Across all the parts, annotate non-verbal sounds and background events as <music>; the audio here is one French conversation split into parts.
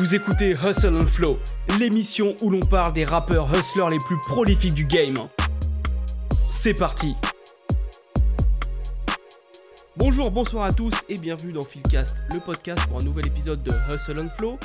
Vous écoutez Hustle and Flow, l'émission où l'on parle des rappeurs hustlers les plus prolifiques du game. C'est parti Bonjour, bonsoir à tous et bienvenue dans Philcast, le podcast pour un nouvel épisode de Hustle and Flow.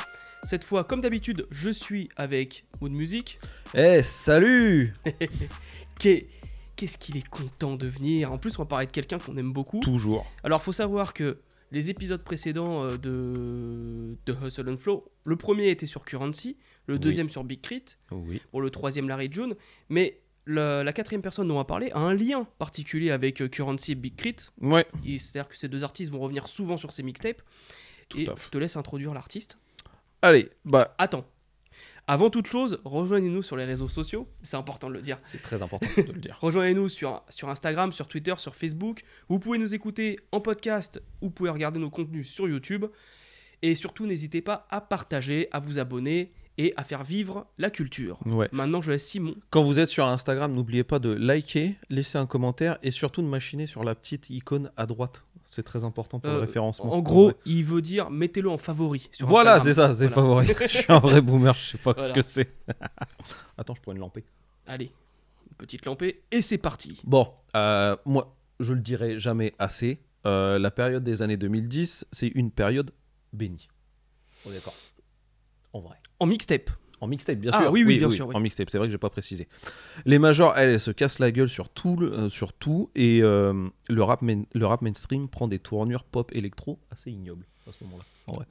Cette fois, comme d'habitude, je suis avec Mood Music. Eh, salut <laughs> Qu'est- Qu'est-ce qu'il est content de venir? En plus, on va parler de quelqu'un qu'on aime beaucoup. Toujours. Alors, faut savoir que les épisodes précédents euh, de, de Hustle and Flow, le premier était sur Currency, le Oui. deuxième sur Big Crit, Oui. pour le troisième Larry June, mais la, la quatrième personne dont on va parler a un lien particulier avec euh, Currency et Big Crit. Ouais. C'est-à-dire que ces deux artistes vont revenir souvent sur ces mixtapes. Tout et je te laisse introduire l'artiste. Allez, bah, Attends. Avant toute chose, rejoignez-nous sur les réseaux sociaux, c'est important de le dire. c'est très important de le dire. <laughs> Rejoignez-nous sur, sur Instagram, sur Twitter, sur Facebook. Vous pouvez nous écouter en podcast ou vous pouvez regarder nos contenus sur YouTube. Et surtout, n'hésitez pas à partager, à vous abonner et à faire vivre la culture. Ouais. Maintenant, je laisse Simon. Quand vous êtes sur Instagram, n'oubliez pas de liker, laisser un commentaire et surtout de machiner sur la petite icône à droite. C'est très important pour Euh, le référencement. En gros, Ouais. il veut dire mettez-le en favori. Sur Voilà, c'est ça, c'est Voilà. favori. <laughs> je suis un vrai boomer, je sais pas Voilà. ce que c'est. <laughs> Attends, je prends une lampée. Allez, une petite lampée et c'est parti. Bon, euh, moi, je le dirai jamais assez. euh, la période des années 2010, c'est une période bénie. On est d'accord. En vrai. En mixtape. En mixtape, bien Ah, sûr. oui, oui, bien sûr, oui. En mixtape, c'est vrai que j'ai pas précisé. Les majors, elles, elles se cassent la gueule sur tout, le- euh, sur tout et euh, le, rap main- le rap mainstream prend des tournures pop électro assez ignobles à ce moment-là. En vrai.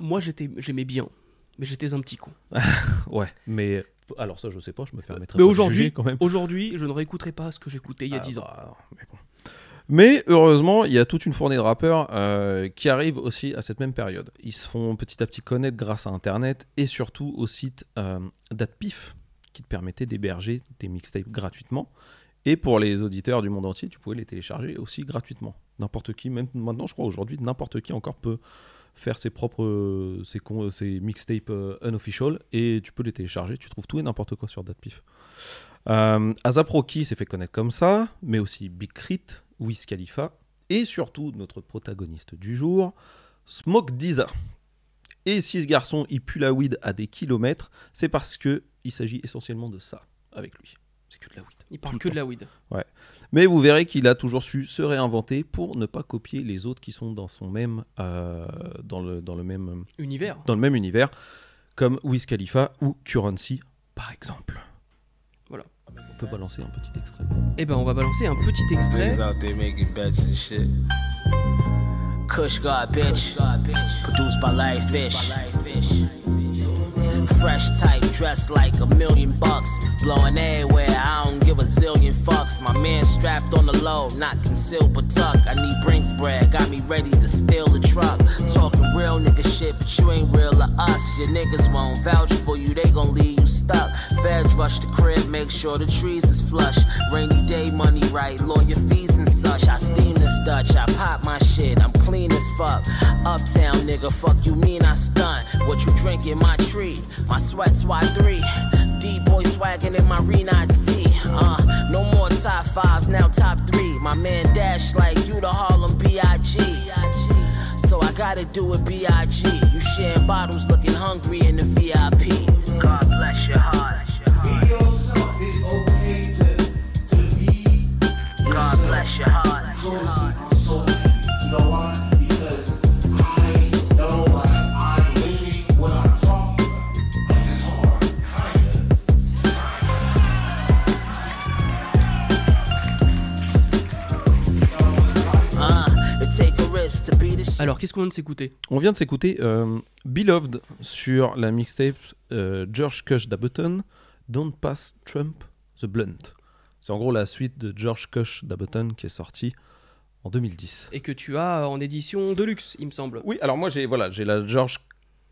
Moi, j'étais, j'aimais bien, mais j'étais un petit con. <laughs> Ouais, mais alors ça, je sais pas, je me permettrai mais pas de juger quand même. aujourd'hui, je ne réécouterai pas ce que j'écoutais il y a Ah, 10 ans. bah, mais, bon. Mais heureusement, il y a toute une fournée de rappeurs euh, qui arrivent aussi à cette même période. Ils se font petit à petit connaître grâce à Internet et surtout au site euh, DatPif qui te permettait d'héberger tes mixtapes gratuitement. Et pour les auditeurs du monde entier, tu pouvais les télécharger aussi gratuitement. N'importe qui, même maintenant, je crois aujourd'hui, n'importe qui encore peut faire ses propres ses, mixtapes euh, unofficial et tu peux les télécharger. Tu trouves tout et n'importe quoi sur DatPif. Euh, Asap Rocky s'est fait connaître comme ça, mais aussi Big Crit, Wiz Khalifa, et surtout notre protagoniste du jour, Smoke Diza. Et si ce garçon il pue la weed à des kilomètres, c'est parce que il s'agit essentiellement de ça avec lui. C'est que de la weed. Il parle que de la weed. Mais vous verrez qu'il a toujours su se réinventer pour ne pas copier les autres qui sont dans son même, euh, dans le, dans le même, Univers. dans le même univers, comme Wiz Khalifa ou Currency par exemple. On peut balancer un petit extrait. Eh ben, on va balancer un petit extrait. Niggas out there making bets and shit. Kush God, bitch. Produced by Larry Fish. Fresh type, dressed like a million bucks. Blowing everywhere, I don't a zillion fucks. My man strapped on the low, not concealed but tuck. I need Brinks bread, got me ready to steal the truck. Talking real nigga shit, but you ain't real to us. Your niggas won't vouch for you, they gon' leave you stuck. Feds rush the crib, make sure the trees is flush. Rainy day money right, lawyer fees and such. I steam this Dutch, I pop my shit, I'm clean as fuck. Uptown nigga, fuck you mean I stunt. What you drinking, my tree, my sweat's Y3. D-boy swagging in my Renard C. Uh, no more top fives, now top three. My man Dash like you the Harlem B.I.G. So I gotta do it B.I.G. You sharing bottles, looking hungry in the VIP. God bless your heart. Be yourself. It's okay to, to be God bless your heart. yourself. So, you Alors, qu'est-ce qu'on vient de s'écouter? On vient de s'écouter euh, Beloved sur la mixtape euh, George Cush d'Ableton, Don't Pass Trump the Blunt. C'est en gros la suite de George Cush d'Ableton qui est sortie en 2010. Et que tu as en édition de luxe, il me semble. Oui, alors moi j'ai voilà, j'ai la George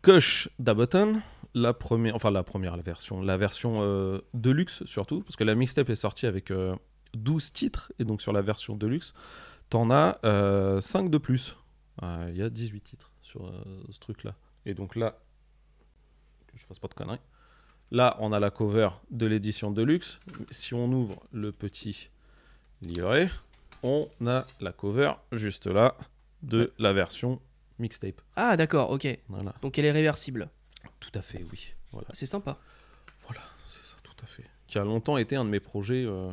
Cush d'Ableton, la première, enfin la première la version, la version euh, deluxe surtout, parce que la mixtape est sortie avec euh, 12 titres, et donc sur la version deluxe, t'en as euh, 5 de plus. Euh, Il y a 18 titres sur euh, ce truc-là. Et donc là, que je fasse pas de conneries, là on a la cover de l'édition deluxe. Si on ouvre le petit livret, on a la cover juste là de la version mixtape. Ah, d'accord, ok. Voilà. Donc, elle est réversible. Tout à fait, oui. Voilà, C'est sympa. voilà c'est ça, tout à fait. Qui a longtemps été un de mes projets euh,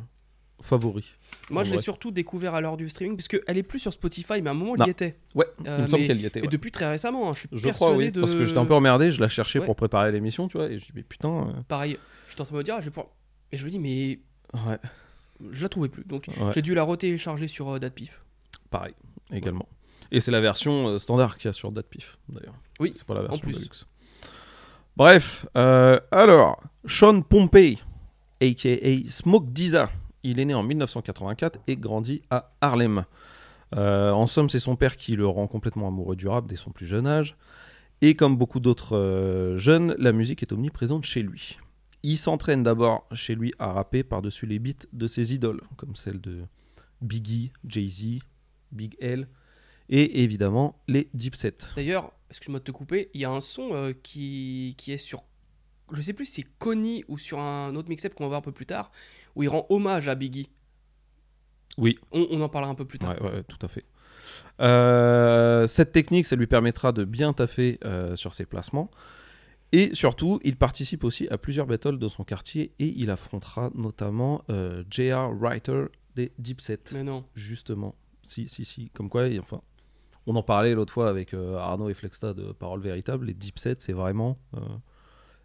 favoris. Moi, En je l'ai surtout découvert à l'heure du streaming, puisque elle est plus sur Spotify, mais à un moment, elle Non. y était. Ouais, Euh, il me semble qu'elle y était. Et depuis très récemment, hein, je suis Je persuadé crois, oui, de... parce que j'étais un peu emmerdé, je la cherchais Ouais. pour préparer l'émission, tu vois, et je dis, mais putain, euh, Pareil, j'étais en train de me dire, je vais pouvoir- Et je me dis, mais ouais, je la trouvais plus. Donc, ouais, j'ai dû la retélécharger sur euh, DatPif. pareil, également. Et c'est la version euh, standard qu'il y a sur DatPif, d'ailleurs. Oui, C'est pas la version plus. de luxe. Bref, euh, alors, Sean Pompey, a.k.a. Smoke Diza, il est né en 1984 et grandit à Harlem. Euh, en somme, c'est son père qui le rend complètement amoureux du rap dès son plus jeune âge. Et comme beaucoup d'autres euh, jeunes, la musique est omniprésente chez lui. Il s'entraîne d'abord chez lui à rapper par-dessus les beats de ses idoles, comme celles de Biggie, Jay-Z, Big L et évidemment les Dipset. D'ailleurs, excuse-moi de te couper, il y a un son euh, qui, qui est sur. Je sais plus si c'est Connie ou sur un autre mixtape qu'on va voir un peu plus tard, où il rend hommage à Biggie. Oui, On, on en parlera un peu plus tard. Ouais, tout à fait. Euh, cette technique, ça lui permettra de bien taffer euh, sur ses placements. Et surtout, il participe aussi à plusieurs battles dans son quartier et il affrontera notamment euh, J.R. Writer des Dipset. Mais non. Justement. Si, si, si. Comme quoi, enfin, on en parlait l'autre fois avec Arnaud et Flexta de Parole Véritable. Les Dipset, c'est vraiment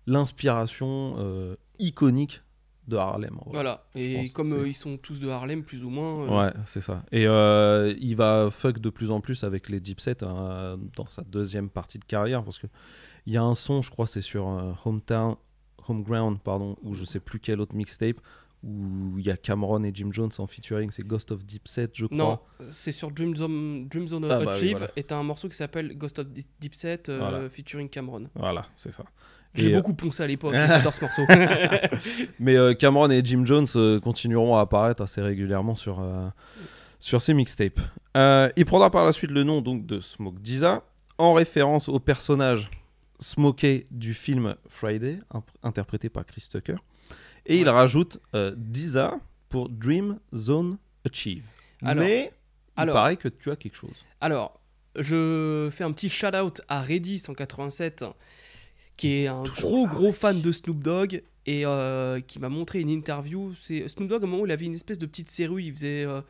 l'inspiration euh, iconique de Harlem. Voilà. Et comme euh, ils sont tous de Harlem, plus ou moins. euh, Ouais, c'est ça. Et il va fuck de plus en plus avec les Dipset hein, dans sa deuxième partie de carrière parce que il y a un son, je crois, c'est sur Hometown, Homeground, pardon, ou je sais plus quel autre mixtape où il y a Cameron et Jim Jones en featuring, c'est Ghost of Dipset, je crois. Non, c'est sur Dream Zone, Dream Zone Ah bah oui, Achieve voilà. et t'as un morceau qui s'appelle Ghost of euh, Voilà. featuring Cameron. Voilà, c'est ça. J'ai euh, beaucoup poncé à l'époque, <laughs> j'adore ce morceau. <laughs> Mais euh, Cameron et Jim Jones euh, continueront à apparaître assez régulièrement sur, sur ces mixtapes. Il prendra par la suite le nom donc de Smoke Diza en référence au personnage Smokey du film Friday, interprété par Chris Tucker. Et il rajoute euh, Diza pour Dream Zone Achieve. Alors- Mais il alors- paraît que tu as quelque chose. Alors, je fais un petit shout-out à Redis187, qui est un gros gros fan de Snoop Dogg et euh, qui m'a montré une interview. C'est Snoop Dogg, à un moment où il avait une espèce de petite série, il faisait. euh,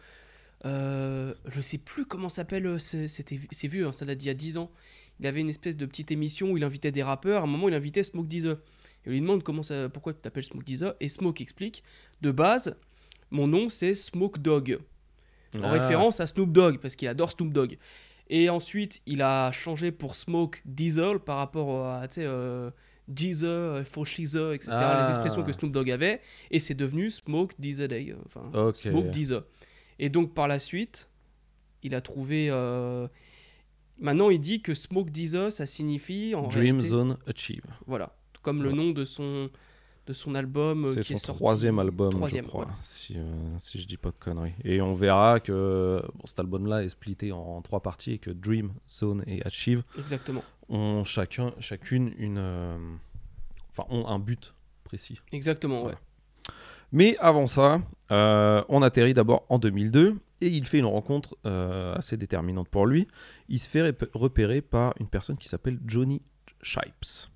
euh, je sais plus comment s'appelle, euh, c'est- vieux, hein, ça date d'il y a 10 ans. Il avait une espèce de petite émission où il invitait des rappeurs. À un moment, il invitait Smoke Deezer. Et on lui demande comment ça, pourquoi tu t'appelles Smoke Deezer. Et Smoke explique de base, mon nom c'est Smoke Dogg en Ah. référence à Snoop Dogg parce qu'il adore Snoop Dogg. Et ensuite, il a changé pour Smoke Diesel par rapport à tu sais euh, etc. Ah. Les expressions que Snoop Dogg avait et c'est devenu Smoke Diesel Day, euh, enfin Ok. Smoke Diesel. Et donc par la suite, il a trouvé euh, Maintenant, il dit que Smoke Diesel, ça signifie en Dream réalité- Zone Achieve. Voilà, comme le nom de son de son album euh, C'est son est sorti- troisième album, troisième, je crois, si, euh, si je dis pas de conneries. Et on verra que bon, cet album-là est splitté en, trois parties et que Dream, Zone et Achieve Exactement, ont chacun, chacune une, euh, enfin, ont un but précis. exactement. ouais. Ouais. Mais avant ça, euh, on atterrit d'abord en 2002 et il fait une rencontre assez déterminante pour lui. Il se fait repérer par une personne qui s'appelle Johnny Shipes.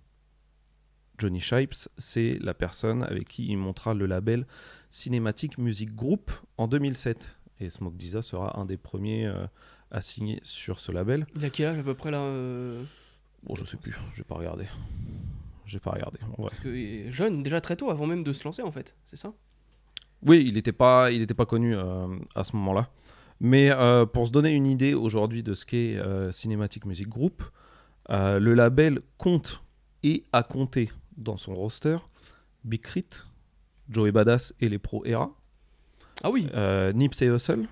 Johnny Shipes, c'est la personne avec qui il montera le label Cinematic Music Group en 2007. Et Smoke Diza sera un des premiers euh, à signer sur ce label. Il a quel âge à peu près là euh, Bon, je sais plus, j'ai pas regardé. J'ai pas regardé. en vrai. Parce que euh, jeune, déjà très tôt, avant même de se lancer en fait, c'est ça? Oui, il n'était pas, il était pas connu euh, à ce moment-là. Mais pour se donner une idée aujourd'hui de ce qu'est Cinematic Music Group, le label compte et a compté dans son roster Big Crit, Joey Badass et les Pro Era, Ah oui, euh, Nipsey Hussle.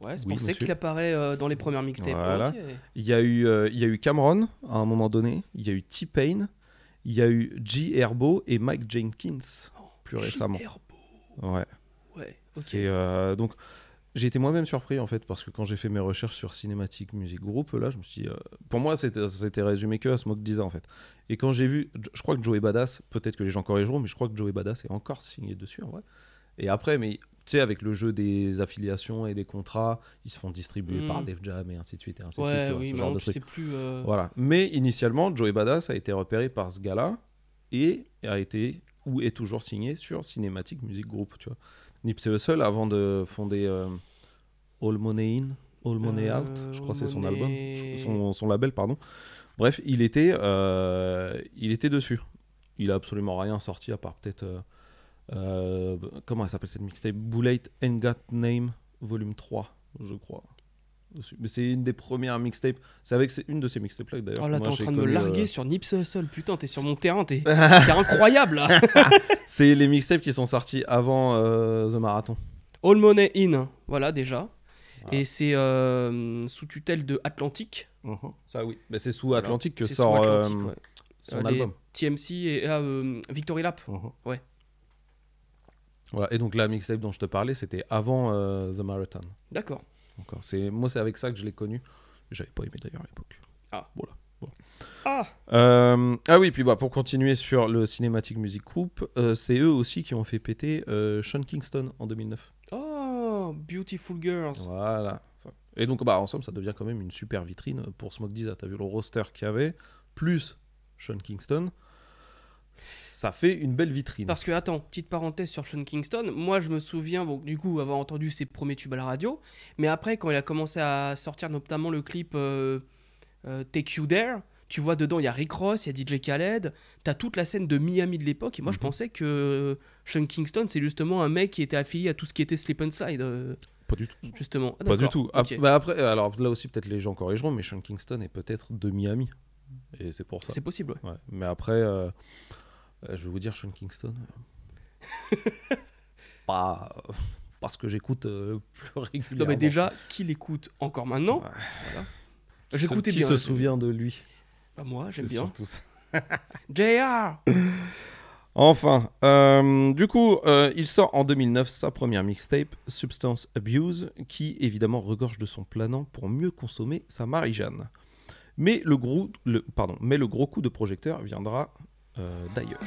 ouais, c'est oui, pour ça qu'il apparaît euh, dans les premières mixtapes. Voilà. Il y a eu, euh, il y a eu Cameron à un moment donné. Il y a eu T-Pain. Il y a eu G Herbo et Mike Jenkins plus récemment. Herbo. Ouais. Ouais. C'est euh, donc j'ai été moi-même surpris en fait parce que quand j'ai fait mes recherches sur Cinematic Music Group là je me suis dit, euh, pour moi c'était résumé que à Smoke Diza en fait et quand j'ai vu je crois que Joey Badass peut-être que les gens corrigeront mais je crois que Joey Badass est encore signé dessus en vrai Et après, mais tu sais, avec le jeu des affiliations et des contrats, ils se font distribuer Mm. par Def Jam et ainsi de suite et ainsi de suite. Ouais, tu vois, oui, ce genre non, de truc. plus. euh, Voilà. Mais initialement, Joey Badass a été repéré par ce gars-là et a été ou est toujours signé sur Cinematic Music Group, tu vois. Nipsey Hussle, avant de fonder euh, All Money In, All Money Euh, Out, je crois que c'est son album, son, son label, pardon. Bref, il était, euh, il était dessus. Il a absolument rien sorti à part peut-être. comment elle s'appelle cette mixtape? Bullet Ain't Got Name, volume 3, je crois. Dessus. Mais c'est une des premières mixtapes. C'est avec c'est une de ces mixtapes là d'ailleurs. Oh là, t'es en train de me larguer euh, sur Nipsey Hussle. Putain, t'es sur <laughs> mon terrain. T'es <laughs> incroyable là. <laughs> C'est les mixtapes qui sont sortis avant euh, The Marathon. All Money In, voilà déjà. Voilà. Et c'est euh, sous tutelle de Atlantic. Ça oui. Mais c'est sous Voilà. Atlantique que sort Atlantic, ouais. son album. TMC et ah, Victory Lap. Ouais. Voilà. Et donc la mixtape dont je te parlais, c'était avant The Marathon. D'accord. Encore. C'est moi, c'est avec ça que je l'ai connu. J'avais pas aimé d'ailleurs à l'époque. Ah. Voilà. Bon. Ah Euh, ah oui, puis bah, pour continuer sur le Cinematic Music Group, euh, c'est eux aussi qui ont fait péter euh, Sean Kingston en 2009. Oh, Beautiful Girls. Voilà. Et donc, bah, en somme, ça devient quand même une super vitrine pour Smoke Dizza. T'as vu le roster qu'il y avait, plus Sean Kingston. Ça fait une belle vitrine. Parce que, attends, petite parenthèse sur Sean Kingston. Moi, je me souviens, bon, du coup, avoir entendu ses premiers tubes à la radio. Mais après, quand il a commencé à sortir notamment le clip euh, euh, Take You There, tu vois, dedans, il y a Rick Ross, il y a DJ Khaled. T'as toute la scène de Miami de l'époque. Et moi, je Mhm. pensais que Sean Kingston, c'est justement un mec qui était affilié à tout ce qui était Slip and Slide, euh, Pas du tout. justement. Ah, Pas du tout. bah après, alors là aussi, peut-être les gens corrigeront, mais Sean Kingston est peut-être de Miami. Et c'est pour ça. C'est possible, ouais. Ouais. Mais après, euh, je vais vous dire, Sean Kingston. euh, <laughs> pas parce que j'écoute euh, plus régulièrement. Non, mais déjà, qui l'écoute encore maintenant Ouais. Voilà. Qui J'écoutais bien. Qui se souvient de lui Bah, moi, j'aime bien. ça. <laughs> JR <laughs> Enfin, euh, du coup, euh, il sort en 2009 sa première mixtape, Substance Abuse, qui évidemment regorge de son planant pour mieux consommer sa Marie-Jeanne. Mais le gros, le, pardon, mais le gros coup de projecteur viendra euh, d'ailleurs.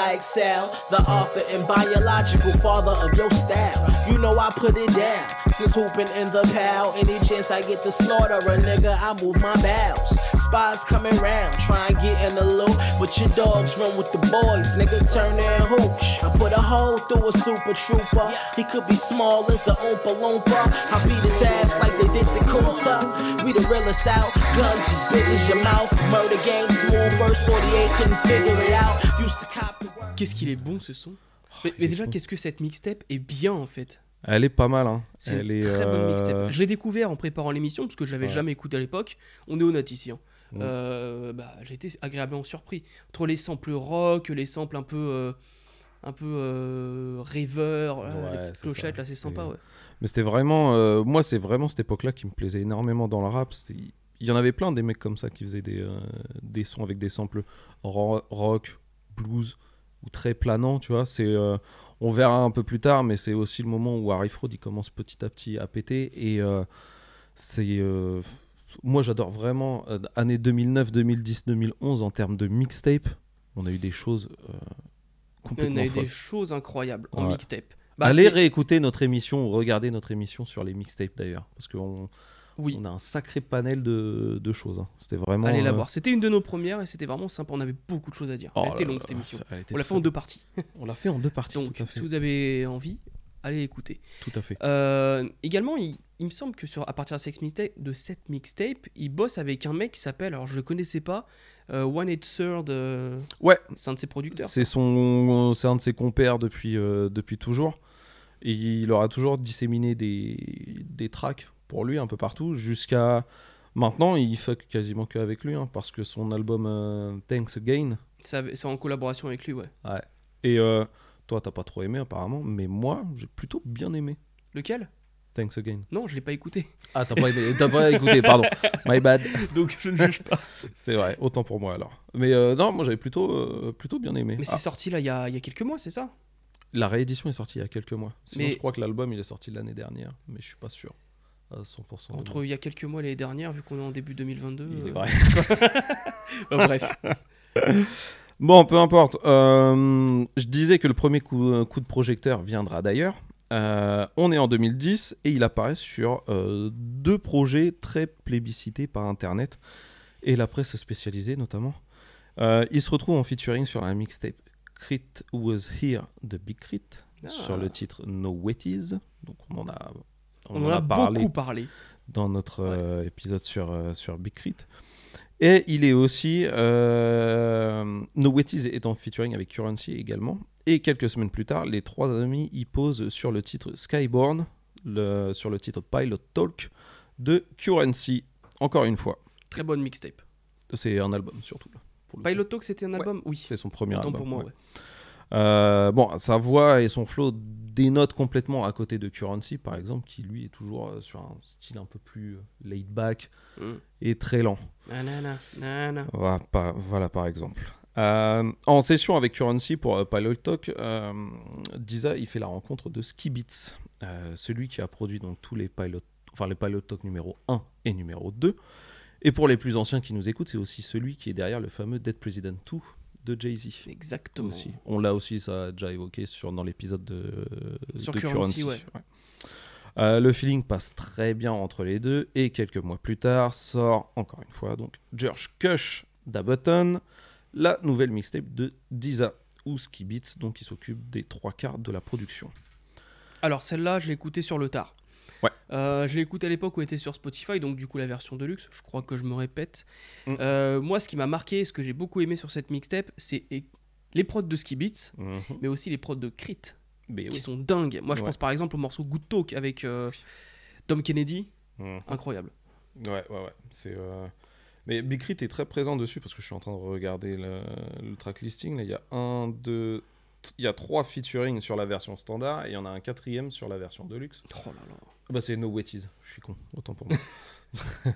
I excel. The author and biological father of your style. You know I put it down. Since hooping in the pal. Any chance I get to slaughter a nigga, I move my bowels. Spies coming round, try and get in the loop. But your dogs run with the boys, nigga turn their hooch. I put a hole through a super trooper. He could be small as a Oompa Loompa. I beat his ass like they did the Kunta. We the realest out, guns as big as your mouth. Murder game, small burst 48, couldn't figure it out. Used to. Qu'est-ce qu'il est bon ce son mais, il mais déjà, qu'est-ce que cette mixtape est bien en fait Elle est pas mal, hein. C'est une est très bonne euh, mixtape. Je l'ai découvert en préparant l'émission parce que je l'avais Ouais. jamais écouté à l'époque. On est honnête ici. hein. Mm. Euh, bah, j'ai été agréablement surpris. Entre les samples rock, les samples un peu, euh, un peu euh, rêveur, là, Ouais, les petites clochettes, ça. là c'est sympa. Mais c'était vraiment. euh, moi, c'est vraiment cette époque-là qui me plaisait énormément dans le rap. Il y en avait plein des mecs comme ça qui faisaient des, euh, des sons avec des samples ro- rock, blues ou très planants, tu vois. C'est. euh, on verra un peu plus tard, mais c'est aussi le moment où Harry Fraud il commence petit à petit à péter. Et euh, c'est. euh, moi, j'adore vraiment années 2009, 2010, 2011 en termes de mixtape. On a eu des choses euh, On complètement a eu folles. des choses incroyables en Ouais. mixtape. Bah, Allez réécouter notre émission ou regarder notre émission sur les mixtapes d'ailleurs. Parce qu'on oui. on a un sacré panel de, de choses. hein. C'était vraiment. Allez la euh, voir. C'était une de nos premières et c'était vraiment sympa. On avait beaucoup de choses à dire. oh Elle était longue cette émission. On l'a fait en deux parties. <laughs> On l'a fait en deux parties. Donc, si vous avez envie, allez écouter. Tout à fait. Euh, également, il, il me semble que sur, à partir de cette mixtape, de cette mixtape, il bosse avec un mec qui s'appelle, alors je le connaissais pas, euh, One Eight Third. euh, Ouais. c'est un de ses producteurs. C'est son, c'est un de ses compères depuis depuis toujours. Et il aura toujours disséminé des des tracks pour lui un peu partout jusqu'à maintenant. Il fuck quasiment que avec lui hein, parce que son album euh, Thanks Again. C'est en collaboration avec lui, ouais. Et euh, toi t'as pas trop aimé apparemment, mais moi j'ai plutôt bien aimé. Lequel? Thanks again. Non, je l'ai pas écouté, Ah, t'as pas, pas écouté, pardon. My bad. <laughs> donc je ne juge pas. C'est vrai, autant pour moi alors. Mais euh, non, moi j'avais plutôt, plutôt bien aimé. Mais Ah, c'est sorti là il y a, il y a quelques mois, c'est ça? La réédition est sortie il y a quelques mois. Sinon, Mais- je crois que l'album il est sorti l'année dernière, mais je suis pas sûr à 100%. Entre il y a quelques mois et l'année dernière, vu qu'on est en début 2022. Il est euh, vrai. <laughs> bref. <laughs> Bon, peu importe. Euh, je disais que le premier coup, coup de projecteur viendra d'ailleurs. Euh, on est en 2010 et il apparaît sur euh, deux projets très plébiscités par Internet et la presse spécialisée notamment. Euh, il se retrouve en featuring sur un mixtape Crit Was Here de Big Crit Ah. sur le titre No Wetties. Donc on en a, On, en a, beaucoup parlé. dans notre euh, épisode sur, euh, sur Big Crit. Et il est aussi. Euh, no Wetties est en featuring avec Currency également. Et quelques semaines plus tard, les trois amis y posent sur le titre Skyborn, le, sur le titre Pilot Talk de Currency. Encore une fois, Très bonne mixtape. c'est un album surtout. là, coup. Pilot Talk, c'était un Ouais. album? Oui. C'est son premier Autant album. pour moi, ouais. ouais. Euh, bon, sa voix et son flow dénotent complètement à côté de Currency, par exemple, qui lui est toujours euh, sur un style un peu plus euh, laid back Mm. et très lent. Nanana, nanana. Voilà par, voilà, par exemple. Euh, en session avec Currency pour euh, Pilot Talk, Diza il fait la rencontre de Ski Beats, euh, celui qui a produit donc tous les Pilot, enfin les Pilot Talk numéro 1 et numéro 2. Et pour les plus anciens qui nous écoutent, c'est aussi celui qui est derrière le fameux Dead President 2 de Jay-Z. Exactement. Aussi. On l'a aussi, ça a déjà évoqué sur, dans l'épisode de, Sur de Currency, ouais. Euh, le feeling passe très bien entre les deux et quelques mois plus tard sort encore une fois donc George Kush d'Abutton, la nouvelle mixtape de Diza ou Ski Beats donc qui s'occupe des trois quarts de la production. Alors celle-là, je l'ai écoutée sur le tard. Ouais. Euh, je l'ai écoutée à l'époque où elle était sur Spotify, donc du coup la version de luxe. Je crois que je me répète. Mm. Euh, moi, ce qui m'a marqué, ce que j'ai beaucoup aimé sur cette mixtape, c'est les prods de Ski Beats, mais aussi les prods de Crit, Mais qui oui. sont dingues. Moi, je Ouais. pense par exemple au morceau Good Talk avec euh, Dom Kennedy, Mhm. incroyable. Ouais, ouais, ouais. C'est, euh, Mais Big Crit est très présent dessus parce que je suis en train de regarder le, le track listing. Là, il y a un, deux, t- il y a trois featuring sur la version standard et il y en a un quatrième sur la version deluxe. Oh là là. Ah Bah, c'est No Wetties. Je suis con, autant pour moi. <laughs>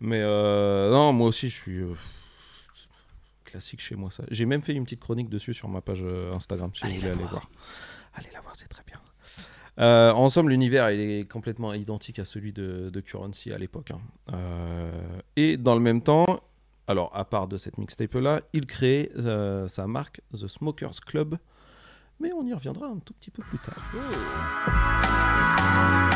Mais euh, non, moi aussi, je suis euh, classique chez moi ça. J'ai même fait une petite chronique dessus sur ma page euh, Instagram si Allez vous voulez aller voir. voir. Allez la voir, c'est très bien. Euh, en somme, l'univers il est complètement identique à celui de, de Currency à l'époque. hein. Et dans le même temps, alors à part de cette mixtape là, il crée euh, sa marque The Smokers Club. Mais on y reviendra un tout petit peu plus tard. Uh,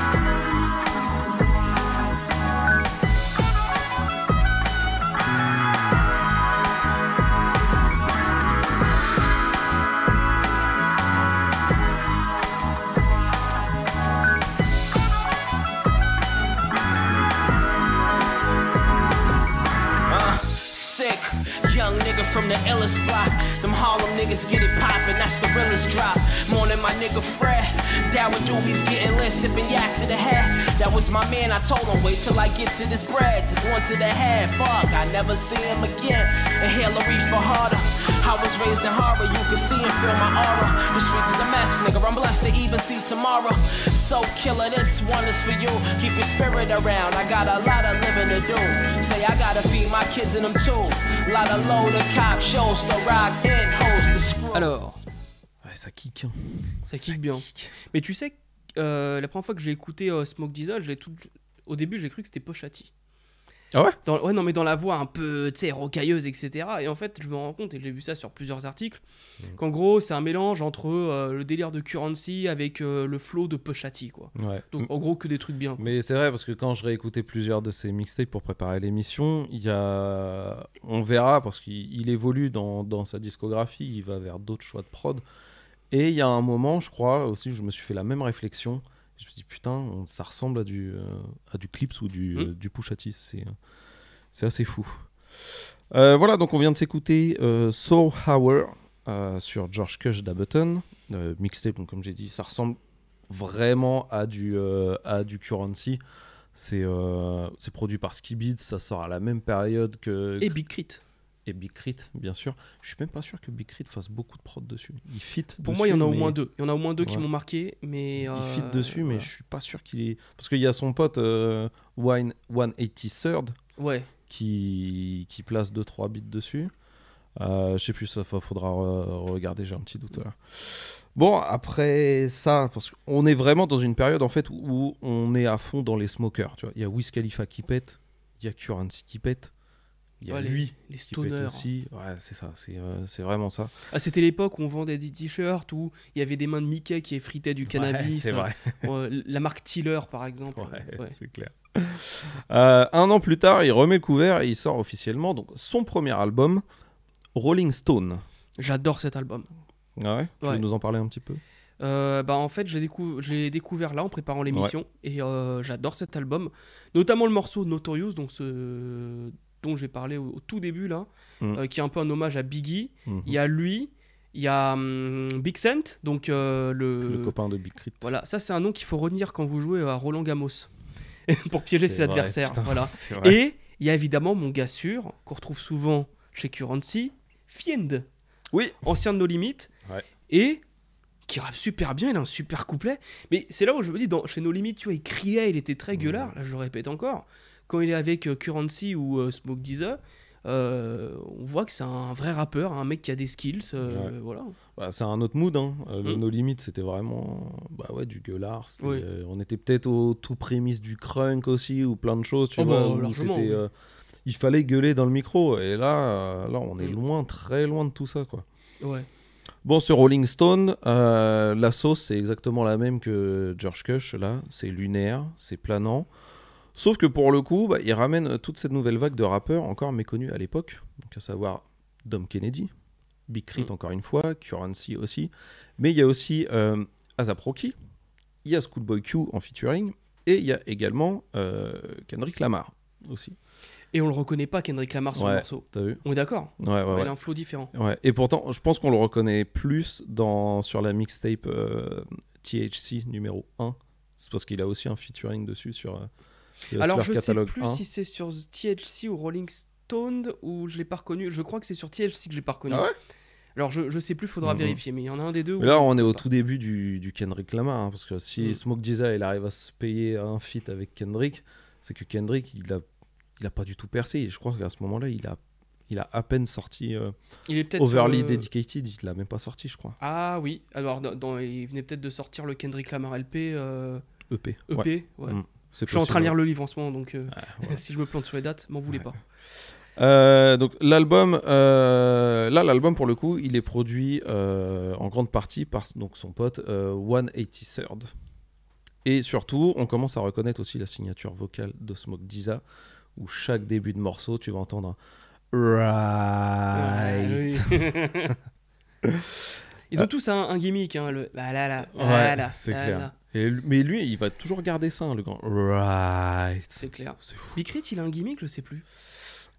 from the illest block. Them Harlem niggas get it poppin', that's the realest drop. Morning, my nigga Fred. Down with Doobies getting lit, sippin' yak to the head. That was my man, I told him, wait till I get to this bread. To go into the head, fuck, I never see him again. Inhale a reefer harder. I was raised in horror, you can see and feel my aura. The streets is a mess, nigga. I'm blessed to even see tomorrow. So killer, this one is for you. Keep your spirit around. I got a lot of living to do. Say I gotta feed my kids and them too. Lot of load of cop shows to rock and to screw. Alors, Ouais, ça kick. hein. ça kick bien. Mais tu sais, euh, la première fois que j'ai écouté euh, Smoke Diesel, j'ai tout... au début j'ai cru que c'était Pochati. Ah ouais Dans- ouais, non, mais dans la voix un peu, tu sais, rocailleuse, etc. Et en fait, je me rends compte, et j'ai vu ça sur plusieurs articles, qu'en gros, c'est un mélange entre euh, le délire de Currency avec euh, le flow de Pochati, quoi. Ouais. Donc, en gros, que des trucs bien. quoi. Mais c'est vrai parce que quand je réécoutais plusieurs de ces mixtapes pour préparer l'émission, il y a, on verra parce qu'il il évolue dans, dans sa discographie, il va vers d'autres choix de prod. Et il y a un moment, je crois aussi, je me suis fait la même réflexion. Je me suis dit putain, on- ça ressemble à du euh, à du Clips ou du Mm. euh, du Pushati. C'est euh, c'est assez fou. Euh, voilà, donc on vient de s'écouter euh, Soul Hour euh, sur George Kush d'Abutton. Euh, mixtape, donc comme j'ai dit, ça ressemble vraiment à du, à du Currency. C'est c'est produit par Ski Beats, ça sort à la même période que. Et Big Crit. Et Big Crit, bien sûr. Je suis même pas sûr que Big Crit fasse beaucoup de prod dessus. Il fit. Pour moi, il y en a au moins deux. Il y en a au moins deux qui Ouais. m'ont marqué, mais. Il euh, fit dessus, mais voilà. je suis pas sûr qu'il est. Parce qu'il y a son pote euh, Wine 183rd Ouais. qui, qui place 2-3 bits dessus. Euh, je sais plus, ça fa- faudra re- regarder, j'ai un petit doute là. Bon, après ça, parce qu'on est vraiment dans une période en fait où on est à fond dans les smokers. Tu vois, il y a Wiz Khalifa qui pète, il y a Currency qui pète, il y a Ouais, lui Les stoners. aussi. Ouais, c'est ça, c'est euh, c'est vraiment ça. Ah, c'était l'époque où on vendait des t-shirts où il y avait des mains de Mickey qui effritaient du cannabis. c'est vrai. Euh, la marque Tiller, par exemple. Ouais, c'est clair. Euh, un an plus tard, il remet le couvert et il sort officiellement donc son premier album, Rolling Stone. J'adore cet album. Ah ouais? Tu veux nous en parler un petit peu? Euh, bah en fait, je l'ai décou- je l'ai découvert là en préparant l'émission et euh, j'adore cet album, notamment le morceau Notorious, donc ce dont j'ai parlé au, au tout début là, Mm. euh, qui est un peu un hommage à Biggie. Mhm. Il y a lui, il y a hum, Big Cent, donc euh, le, Le copain de Big Crit. voilà, ça c'est un nom qu'il faut retenir quand vous jouez à Roland Gamos <laughs> pour piéger ses vrai, adversaires. putain, Voilà. <laughs> Et il y a évidemment mon gars sûr qu'on retrouve souvent chez Currency, Fiend Oui. ancien de nos limites, Ouais. et qui rappe super bien, il a un super couplet. Mais c'est là où je me dis, dans, chez nos limites, tu vois, il criait, il était très gueulard, là je le répète encore. Quand il est avec euh, Currency ou euh, Smoke Deezer, euh, on voit que c'est un vrai rappeur, un mec qui a des skills, euh, Ouais. voilà. Bah, c'est un autre mood. Hein. Le Mm. No Limit, c'était vraiment bah ouais, du gueulard. Oui. euh, on était peut-être au tout prémisse du crunk aussi, ou plein de choses. Tu Oh vois, bah, oui. il fallait gueuler dans le micro. Et là, là on est Mm. loin, très loin de tout ça. quoi. Ouais. Bon, ce Rolling Stone, la sauce, c'est exactement la même que George Kush. Là, c'est lunaire, c'est planant. Sauf que pour le coup, bah, il ramène toute cette nouvelle vague de rappeurs encore méconnus à l'époque, donc à savoir Dom Kennedy, Big Crit Mm. encore une fois, Currency aussi, mais il y a aussi euh, A$AP Rocky, il y a Schoolboy Q en featuring, et il y a également euh, Kendrick Lamar aussi. Et on le reconnaît pas, Kendrick Lamar, sur Ouais. le morceau. Vu? On est d'accord Ouais, ouais, ouais. Il a un flow différent. Et pourtant, je pense qu'on le reconnaît plus dans, sur la mixtape euh, THC numéro 1. C'est parce qu'il a aussi un featuring dessus sur euh, Alors je sais plus 1. si c'est sur THC ou Rolling Stone ou je l'ai pas reconnu. Je crois que c'est sur THC que je l'ai pas reconnu. Ah ouais? Alors je, je sais plus, faudra Mhm. vérifier, mais il y en a un des deux. Mais là, on est au pas. tout début du, du Kendrick Lamar, hein, parce que si Mm. Smoke Dizza il arrive à se payer un feat avec Kendrick, c'est que Kendrick il a, il a pas du tout percé. Et je crois qu'à ce moment-là, il a, il a à peine sorti euh, Il est Overly le- Dedicated, il l'a même pas sorti, je crois. Ah oui, alors dans, dans- il venait peut-être de sortir le Kendrick Lamar LP euh, EP. EP. Ouais, ouais. Mm. Je suis en train de lire le livre en ce moment, donc euh, ouais. <laughs> Ouais, si je me plante sur les dates, m'en voulez Ouais. pas. Euh, donc l'album, euh, là l'album pour le coup, il est produit en grande partie par donc son pote euh, 183rd. Et surtout, on commence à reconnaître aussi la signature vocale de Smoke Dizza, où chaque début de morceau, tu vas entendre un right. Oui. <laughs> Ils ont tous un, un gimmick, hein, le bah là là, là là, c'est clair. là. Et mais lui, il va toujours garder ça, hein, le grand right. C'est clair. C'est fou. Big Crit, il a un gimmick, je sais plus.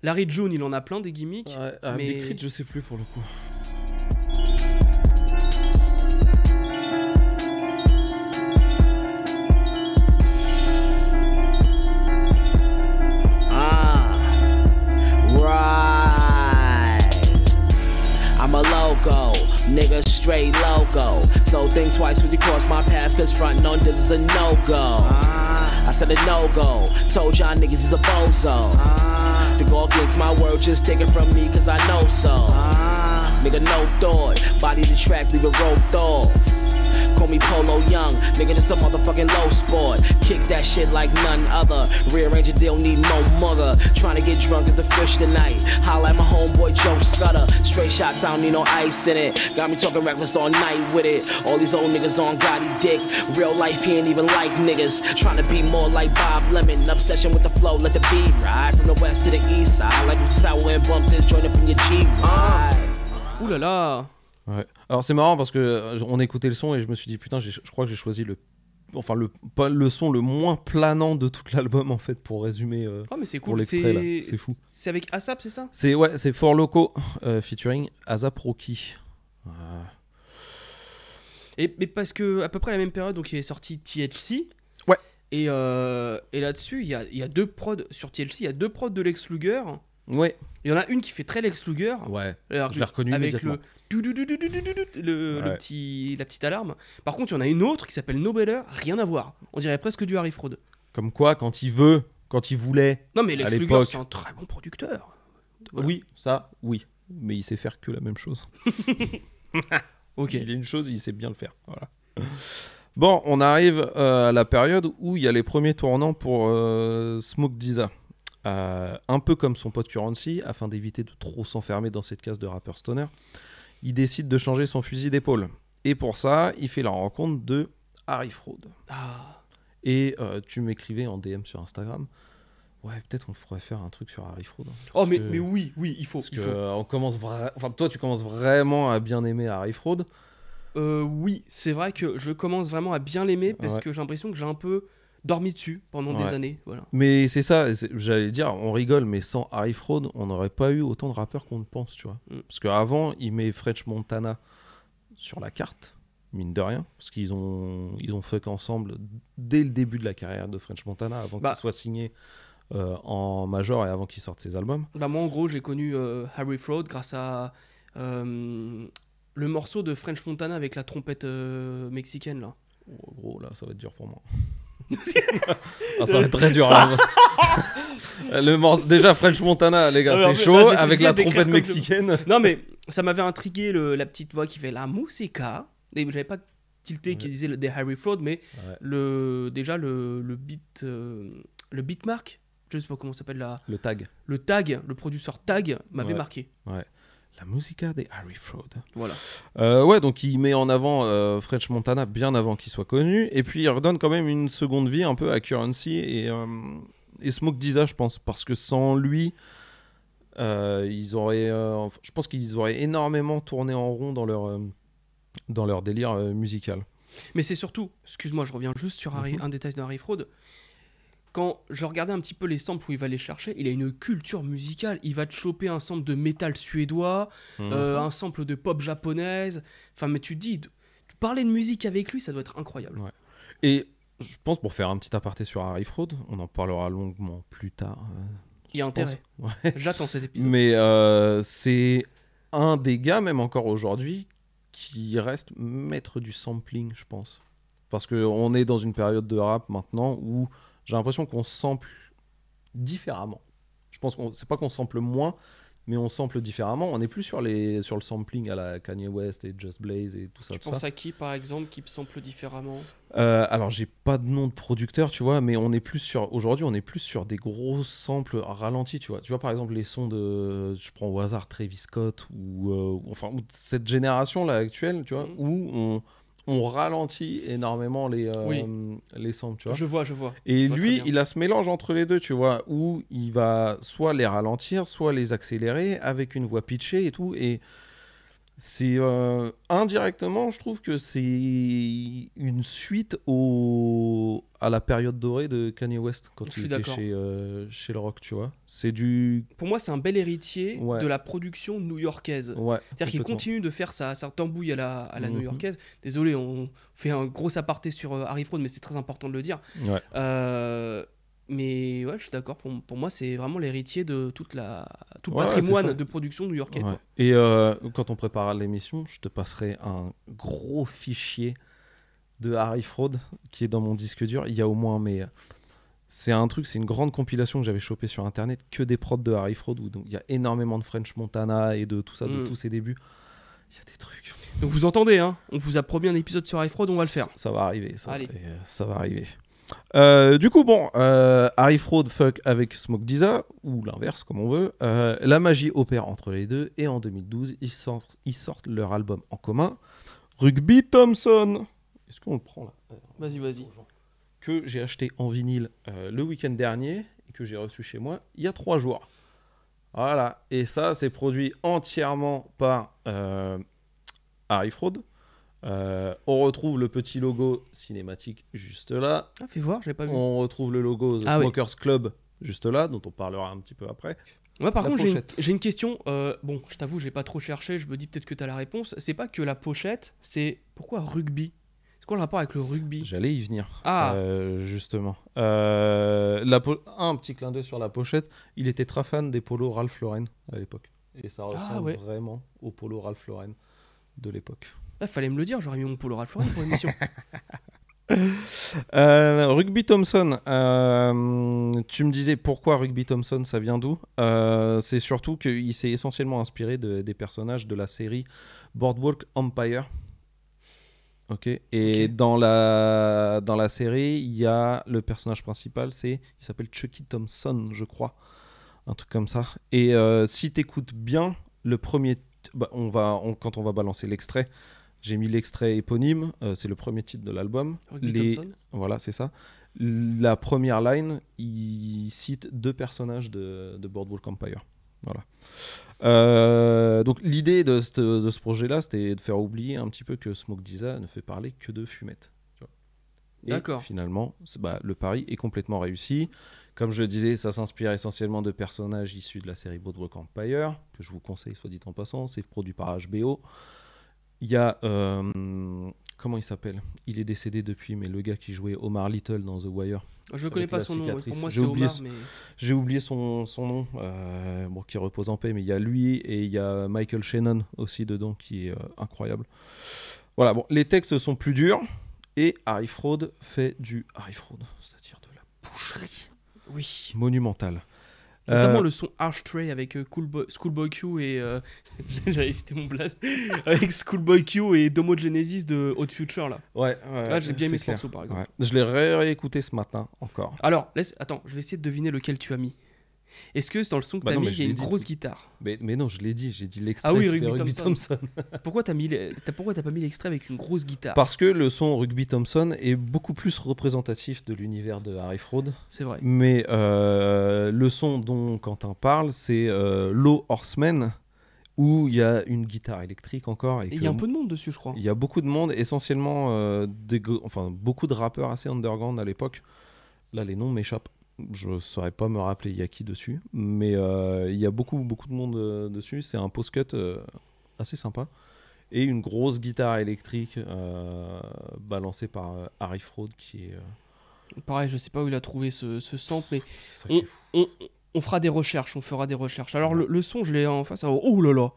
Larry June, il en a plein des gimmicks. Ouais, ah, Mais- je sais plus pour le coup. I'm a loco, nigga, straight loco. So think twice when you cross my path, cause frontin' on this is a no go. I said a no go, told y'all niggas he's a bozo. To go against my word, just take it from me, cause I know so. Nigga, no thought, body the track, leave a roped off. Call me Polo Young, nigga, this a motherfucking low sport. Kick that shit like none other. Rearrange don't need no mother. Trying to get drunk as a fish tonight. Holla at my homeboy Joe Scudder. Straight shots, I don't need no ice in it. Got me talking reckless all night with it. All these old niggas on Gotti dick. Real life, he ain't even like niggas. Trying to be more like Bob Lemon. Obsession with the flow, let the beat ride. From the west to the east side. Like sour and bump this joint up in your Jeep. Ride. Ouh là là Ouais. Alors c'est marrant parce que euh, on écoutait le son et je me suis dit putain, je crois que j'ai choisi le enfin le pas le son le moins planant de tout <laughs> l'album en fait pour résumer. euh. Oh mais c'est Pour cool, l'extrait, là, c'est fou. C'est avec ASAP, c'est ça? C'est ouais, c'est For Loco euh, featuring A$AP Rocky. Et, mais parce que à peu près à la même période, donc il est sorti THC. Ouais. Et, euh, et là-dessus, il y a, il y a deux prods sur THC, il y a deux prods de Lex Luger Ouais, Il y en a une qui fait très Lex Luger. ouais. Alors, Je l'ai reconnu avec immédiatement. le, le, petit, la petite alarme. Par contre, il y en a une autre qui s'appelle Nobeller, rien à voir. On dirait presque du Harry Fraud. Comme quoi, quand il veut, quand il voulait. Non, mais Lex Luger, c'est un très bon producteur. Voilà. Oui, ça, oui. Mais il sait faire que la même chose. <laughs> Ok. Il est une chose, il sait bien le faire. Voilà. Bon, on arrive euh, à la période où il y a les premiers tournants pour euh, Smoke Disa. Euh, un peu comme son pote Currency, afin d'éviter de trop s'enfermer dans cette case de rappeur stoner, il décide de changer son fusil d'épaule. Et pour ça, il fait la rencontre de Harry Fraud. Ah. Et euh, tu m'écrivais en DM sur Instagram. Ouais, peut-être on pourrait faire un truc sur Harry Fraud. hein. Oh, mais, que- mais oui, oui, il faut. Parce il que faut. euh, on commence vra- enfin, toi, tu commences vraiment à bien aimer Harry Fraud. Euh, oui, c'est vrai que je commence vraiment à bien l'aimer parce Ouais. que j'ai l'impression que j'ai un peu dormi dessus pendant des années. Voilà. Mais c'est ça, j'allais dire, on rigole, mais sans Harry Fraud, on n'aurait pas eu autant de rappeurs qu'on le pense, tu vois. Mm. Parce qu'avant, il met French Montana sur la carte, mine de rien, parce qu'ils ont, ils ont fait qu'ensemble dès le début de la carrière de French Montana, avant Bah. qu'il soit signé euh, en major et avant qu'il sorte ses albums. Bah, moi, en gros, j'ai connu euh, Harry Fraud grâce à euh, le morceau de French Montana avec la trompette mexicaine là. Oh, gros, là, ça va être dur pour moi. Ah, ça va être très dur. Là. <laughs> le mor- Déjà, French Montana, les gars, c'est chaud, avec la trompette mexicaine. Non, mais ça m'avait intrigué le- la petite voix qui fait la musica. Et j'avais pas tilté qui Ouais. disait le- des Harry Fraud, mais Ouais. le, déjà le, le beat, euh, le beatmark, je sais pas comment s'appelle là, Le tag. le tag, le producteur tag m'avait Ouais. marqué. La musica des Harry Fraud. Voilà. Euh, ouais, donc il met en avant euh, French Montana bien avant qu'il soit connu, et puis il redonne quand même une seconde vie un peu à Currency et, euh, et Smoke Disa, je pense, parce que sans lui, euh, ils auraient, euh, je pense qu'ils auraient énormément tourné en rond dans leur, dans leur délire musical. Mais c'est surtout, excuse-moi, je reviens juste sur Harry- Mhm. un détail de Harry Fraud. Quand je regardais un petit peu les samples où il va les chercher, il a une culture musicale. Il va te choper un sample de métal suédois, Mhm. euh, un sample de pop japonaise. Enfin, mais tu te dis, parler de musique avec lui, ça doit être incroyable. Ouais. Et je pense pour faire un petit aparté sur Harry Fraud, on en parlera longuement plus tard. euh, Il y a intérêt. <laughs> Ouais. J'attends cet épisode. Mais euh, c'est un des gars, même encore aujourd'hui, qui reste maître du sampling, je pense. Parce qu'on est dans une période de rap maintenant où j'ai l'impression qu'on sample différemment. Je pense qu'on c'est pas qu'on sample moins, mais on sample différemment. On n'est plus sur, les, sur le sampling à la Kanye West et Just Blaze et tout ça. Tu tout penses ça. à qui, par exemple, qui sample différemment? Euh, alors j'ai pas de nom de producteur, tu vois, mais on est plus sur aujourd'hui, on est plus sur des gros samples ralentis, tu vois. Tu vois par exemple les sons de, je prends au hasard Travis Scott ou euh, enfin cette génération là actuelle, tu vois, Mhm. où on on ralentit énormément les euh, Oui. les samples, tu vois. Je vois, je vois. Et je vois très lui, il a ce mélange entre les deux, tu vois, où il va soit les ralentir, soit les accélérer avec une voix pitchée et tout. Et c'est euh, indirectement, je trouve que c'est une suite au, à la période dorée de Kanye West quand Je il était chez, euh, chez le rock, tu vois. C'est du. Pour moi, c'est un bel héritier Ouais. de la production new-yorkaise. Ouais. C'est-à-dire qu'il continue de faire sa, sa tambouille à la, à la Mhm. new-yorkaise. Désolé, on fait un gros aparté sur euh, Harry Fraud, mais c'est très important de le dire. Ouais. Euh, mais ouais, je suis d'accord. Pour, pour moi, c'est vraiment l'héritier de toute la, tout le Ouais, patrimoine de production new-yorkais. Ouais. Et euh, quand on préparera l'émission, je te passerai un gros fichier de Harry Fraud qui est dans mon disque dur. Il y a au moins, mais c'est un truc, c'est une grande compilation que j'avais chopé sur internet, que des prods de Harry Fraud où donc il y a énormément de French Montana et de tout ça, de Mm. tous ses débuts. Il y a des trucs. Donc vous entendez, hein on vous a promis un épisode sur Harry Fraud, on va le faire. Ça, ça va arriver. Ça, Allez. euh, ça va arriver. Euh, du coup, bon, euh, Harry Fraud fuck avec Smoke Disa, ou l'inverse, comme on veut. Euh, la magie opère entre les deux, et en 2012, ils sortent, ils sortent leur album en commun, Rugby Thompson. Est-ce qu'on le prend là? Vas-y, vas-y. Que j'ai acheté en vinyle le week-end dernier, et que j'ai reçu chez moi il y a trois jours. Voilà, et ça, c'est produit entièrement par Harry Fraud. Euh, on retrouve le petit logo cinématique juste là. Ah, fais voir, je l'ai pas vu. On retrouve le logo The Ah oui. Smokers Club juste là, dont on parlera un petit peu après. Moi, par La contre, j'ai une, j'ai question. euh, bon, je t'avoue, j'ai pas trop cherché. Je me dis peut-être que tu as la réponse. C'est pas que la pochette, c'est pourquoi rugby? Est-ce quoi le rapport avec le rugby? J'allais y venir. Ah. Euh, justement. La po- Un petit clin d'œil sur la pochette. Il était très fan des polos Ralph Lauren à l'époque. Et ça ressemble Ah, ouais. vraiment au polo Ralph Lauren de l'époque. Ah, Fallait me le dire, j'aurais mis mon polo Ralph Lauren pour l'émission. <laughs> Euh, Rugby Thompson, euh, tu me disais pourquoi Rugby Thompson, ça vient d'où? Euh, C'est surtout qu'il s'est essentiellement inspiré de- des personnages de la série Boardwalk Empire. Ok. Et dans la dans la série, il y a le personnage principal, c'est il s'appelle Chucky Thompson, je crois, un truc comme ça. Et si t'écoutes bien, le premier, bah, on va on- quand on va balancer l'extrait. J'ai mis l'extrait éponyme, euh, c'est le premier titre de l'album. Les- voilà, c'est ça. La première line, il cite deux personnages de, de Boardwalk Empire. Voilà. Euh, donc l'idée de, ce- de ce projet-là, c'était de faire oublier un petit peu que Smoke Disa ne fait parler que de fumette. D'accord. Finalement, bah, le pari est complètement réussi. Comme je le disais, ça s'inspire essentiellement de personnages issus de la série Boardwalk Empire, que je vous conseille, soit dit en passant. C'est produit par HBO. Il y a. euh, comment il s'appelle? Il est décédé depuis, mais le gars qui jouait Omar Little dans The Wire. Je connais Avec pas son nom. Pour moi, c'est Omar, mais J'ai oublié son, son nom, euh, bon, qui repose en paix, mais il y a lui et il y a Michael Shannon aussi dedans qui est euh, incroyable. Voilà, bon, les textes sont plus durs et Harry Fraud fait du Harry Fraud, c'est-à-dire de la boucherie oui. monumentale. Notamment Euh, le son Archtray avec euh, Schoolboy Q et. euh, <laughs> J'avais cité mon blaze. avec Schoolboy Q et Domo Genesis de Hot Future là. Ouais, ouais, Là, j'ai bien aimé ce morceau par exemple. Ouais. Je l'ai ré- réécouté ce matin encore. Alors, laisse. Attends, je vais essayer de deviner lequel tu as mis. Est-ce que dans le son que Bah t'as mis, il y a une grosse guitare Mais, mais non, je l'ai dit, j'ai dit l'extrait. Ah oui, Rugby Thompson. <laughs> Pourquoi t'as mis, pourquoi t'as pas mis l'extrait avec une grosse guitare Parce que le son Rugby Thompson est beaucoup plus représentatif de l'univers de Harry Fraud. C'est vrai. Mais euh, le son dont Quentin parle, c'est euh, Low Horseman, où il y a une guitare électrique encore. Et il y a un peu de monde dessus, je crois. il y a beaucoup de monde, essentiellement euh, des enfin, beaucoup de rappeurs assez underground à l'époque. Là, les noms m'échappent. Je ne saurais pas me rappeler il y a qui dessus. Mais euh, il y a beaucoup, beaucoup de monde euh, dessus. C'est un post-cut euh, assez sympa. Et une grosse guitare électrique balancée par Harry Fraud, qui est. Pareil, je sais pas où il a trouvé ce, ce sample, mais on, on fera des recherches, on fera des recherches. Alors le, le son, je l'ai en face. Oh, oh là là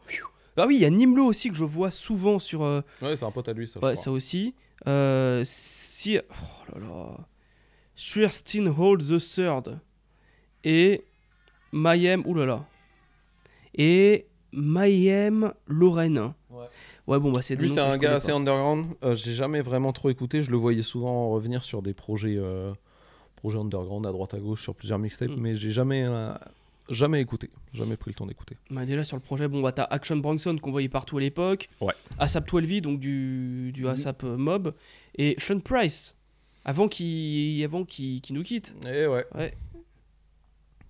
Ah oui, il y a Nimlo aussi que je vois souvent sur... euh, Ouais, c'est un pote à lui, ça. je ouais, crois. ça aussi. Euh, si... Oh là là... Hold the Third. Et... Mayhem... Là. Et... Mayhem Lorraine. Ouais. Ouais, bon, bah c'est Lui, c'est un gars assez pas. underground. Euh, J'ai jamais vraiment trop écouté. Je le voyais souvent revenir sur des projets, euh, projets underground à droite à gauche sur plusieurs mixtapes, Mm. mais j'ai jamais, euh, jamais écouté. Jamais pris le temps d'écouter. Bah, déjà sur le projet, bon bah t'as Action Bronson qu'on voyait partout à l'époque, Ouais. ASAP 12 donc du, du Mhm. ASAP Mob, et Sean Price, avant qu'il avant nous quitte. Et ouais.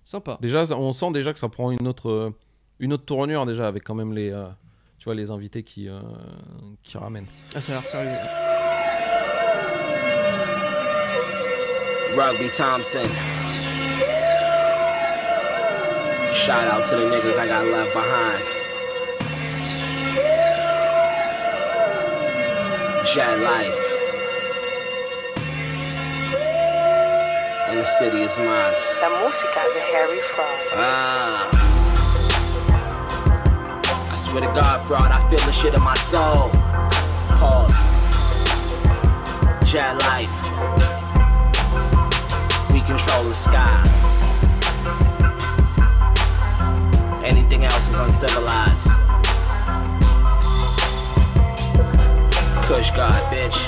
Sympa. Déjà, on sent déjà que ça prend une autre, euh, une autre tournure déjà avec quand même les, euh, tu vois, les invités qui, euh, qui ramènent. Ah, ça a l'air sérieux. Rugby Thompson. Shout out to the niggas I got left behind. Jet life. The city is mine. La música de Harry Fraud. Ah. I swear to God, fraud, I feel the shit in my soul. Pause. Jet life. We control the sky. Anything else is uncivilized. Kush God, bitch.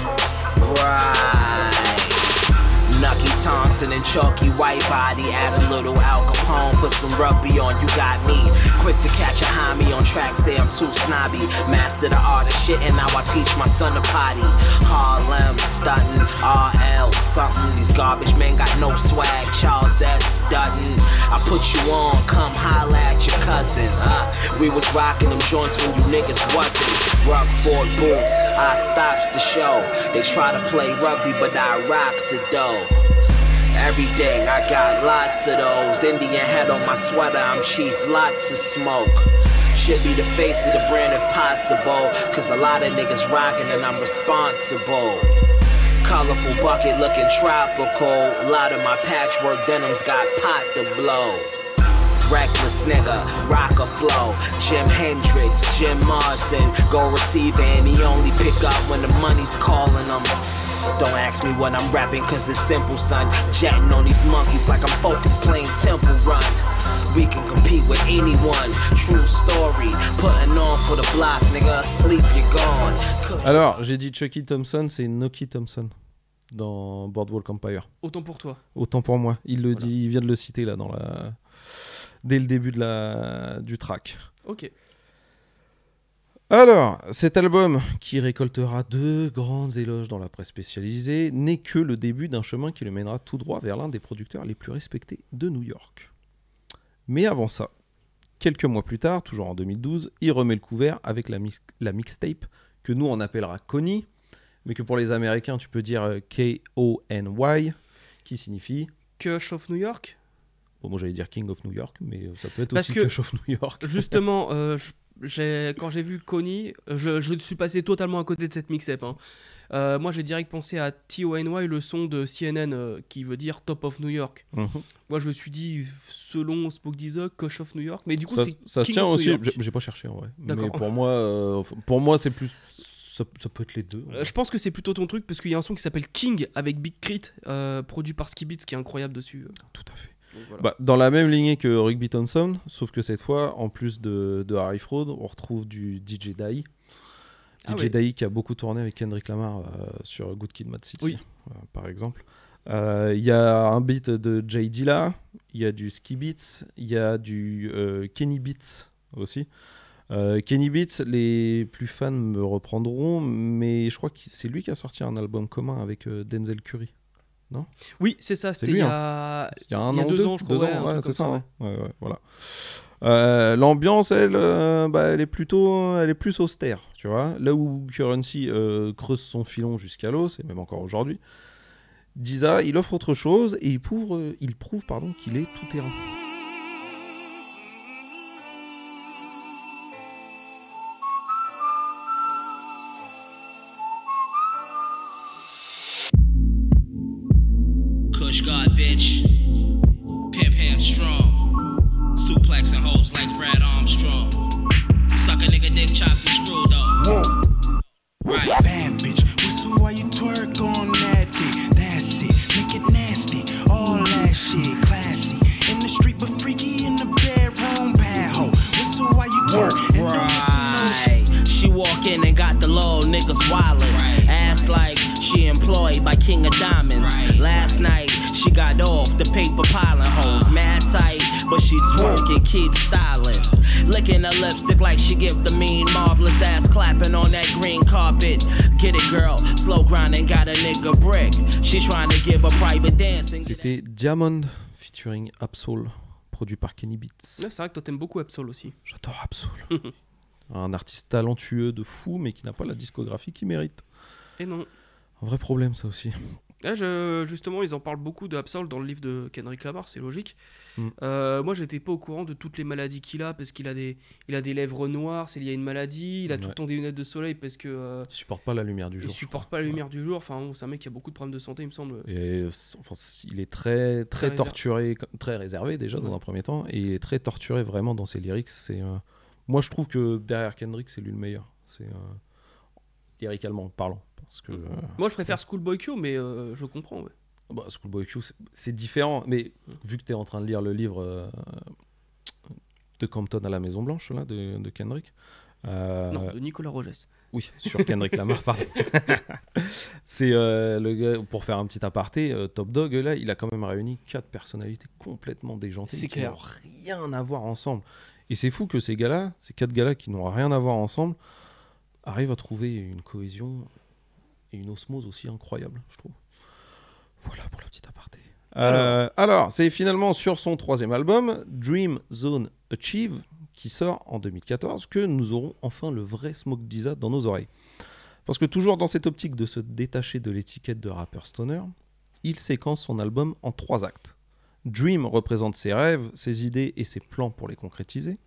Right. Nucky Thompson and chalky white body. Add a little Al Capone, put some rugby on. You got me. Quick to catch a homie on track, say I'm too snobby. Master the art of shit, and now I teach my son to potty. Harlem, stunting, RL, something. These garbage men got no swag. Charles S. Dutton. I put you on, come holla at your cousin. Uh, we was rocking them joints when you niggas wasn't. Rockford boots, I stops the show. They try to play rugby, but I rocks it though. Everything, I got lots of those. Indian head on my sweater, I'm chief, lots of smoke. Should be the face of the brand if possible. Cause a lot of niggas rocking and I'm responsible. Colorful bucket looking tropical. A lot of my patchwork denims got pot to blow. Reckless nigga, rock a flow. Jim Hendrix, Jim Morrison, go receive and he only pick up when the money's calling him. Don't ask me what I'm rapping, cause it's simple, son. Jetting on these monkeys like I'm focused playing Temple Run. We can compete with anyone. True story. Putting on for the block, nigga. Sleep, you're gone. Alors, j'ai dit Chucky Thompson, c'est Noki Thompson dans Boardwalk Empire. Autant pour toi. Autant pour moi. Il le Voilà. dit, il vient de le citer là dans la dès le début de la du track. Ok. Alors, cet album, qui récoltera deux grandes éloges dans la presse spécialisée, n'est que le début d'un chemin qui le mènera tout droit vers l'un des producteurs les plus respectés de New York. Mais avant ça, quelques mois plus tard, toujours en 2012, il remet le couvert avec la, mix- la mixtape que nous on appellera Connie, mais que pour les Américains tu peux dire euh, K-O-N-Y, qui signifie Kush of New York? Bon, j'allais dire King of New York, mais euh, ça peut être Parce aussi que- Cush of New York. <laughs> Justement, euh, quand j'ai vu Connie, je, je suis passé totalement à côté de cette mixtape. hein. Euh, moi, j'ai direct pensé à T.O.N.Y, le son de CNN, euh, qui veut dire Top of New York. Mhm. Moi, je me suis dit, selon Spoke Dizza, Kush of New York. Mais du coup, ça, se tient aussi. J'ai pas cherché en vrai. Mais pour moi, euh, pour moi, c'est plus. Ça, ça peut être les deux. Euh, je pense que c'est plutôt ton truc parce qu'il y a un son qui s'appelle King avec Big Crit, euh, produit par Ski Beats, qui est incroyable dessus. Tout à fait. Voilà. Bah, dans la même lignée que Rugby Thompson, sauf que cette fois, en plus de, de Harry Fraud, on retrouve du DJ Dai. Ah DJ ouais. Dai qui a beaucoup tourné avec Kendrick Lamar euh, sur Good Kid, Mad City, Oui. euh, par exemple. Euh, Il y a un beat de Jay Dilla, il y a du Ski Beats, il y a du Kenny Beats aussi. Kenny Beats, les plus fans me reprendront, mais je crois que c'est lui qui a sorti un album commun avec Denzel Curry. Oui, c'est ça, c'était lui, il y hein. a. Il y a un an, deux deux, ans, je crois, ouais, ouais, c'est ça. Ouais, voilà. Euh, L'ambiance, elle, euh, bah, elle est plutôt, elle est plus austère, tu vois. Là où Currency euh, creuse son filon jusqu'à l'os, et même encore aujourd'hui, Diza, il offre autre chose et il prouve, il prouve pardon, qu'il est tout terrain. Armstrong. Suck a nigga dick, chop and screw though. Right. Bad bitch, whistle while you twerk on that dick. That's it, make it nasty. All that shit, classy. In the street, but freaky in the bedroom. Bad hoe, whistle while you twerk. And don't no Right. She walk in and got the little niggas wildin'. Right. Ass like she employed by King of Diamonds. Right. Last night she got off the paper piling hoes. Uh-huh. Mad tight, but she twerk and keep styling. Licking her lipstick like she give the mean marvelous ass clapping on that green carpet. Get it, girl. Slow grinding, got a nigga brick. She trying to give a private dance C'était Diamond featuring Absol, produit par Kenny Beats. Ouais, c'est vrai que toi, t'aimes beaucoup Absol aussi. J'adore Absol. <laughs> un artiste talentueux de fou, mais qui n'a pas la discographie qu'il mérite. Et non. Un vrai problème, ça aussi. Je- justement, ils en parlent beaucoup de Absol dans le livre de Kendrick Lamar, c'est logique. Mm. Euh, moi, j'étais pas au courant de toutes les maladies qu'il a parce qu'il a des, il a des lèvres noires, c'est lié à une maladie. Il a tout le temps des lunettes de soleil parce que euh, Il supporte pas la lumière du il jour. supporte pas la lumière du jour. Enfin, bon, c'est un mec qui a beaucoup de problèmes de santé, il me semble. Et enfin, il est très, très, réservé. torturé, co- très réservé déjà dans un premier temps, et il est très torturé vraiment dans ses lyrics. C'est, euh, moi, je trouve que derrière Kendrick, c'est lui le meilleur. C'est euh, lyricalement parlant, parce que euh, Moi, je préfère Schoolboy Q, mais euh, je comprends. Ouais. bah, Schoolboy Q, c'est- différent. Mais vu que tu es en train de lire le livre euh, de Compton à la Maison Blanche là, de, de Kendrick. euh, Non, de Nicolas Rogès. Oui, sur Kendrick Lamar, <laughs> pardon. c'est euh, le gars, pour faire un petit aparté, euh, Top Dog, là, il a quand même réuni quatre personnalités complètement déjantées. C'est qui n'ont rien à voir ensemble. Et c'est fou que ces gars-là, ces quatre gars-là qui n'ont rien à voir ensemble, arrivent à trouver une cohésion et une osmose aussi incroyable, je trouve. Voilà pour la petite aparté. Euh, alors, c'est finalement sur son troisième album, Dream Zone Achieve, qui sort en 2014, que nous aurons enfin le vrai Smoke Dizza dans nos oreilles. Parce que toujours dans cette optique de se détacher de l'étiquette de rappeur stoner, il séquence son album en trois actes. Dream représente ses rêves, ses idées et ses plans pour les concrétiser.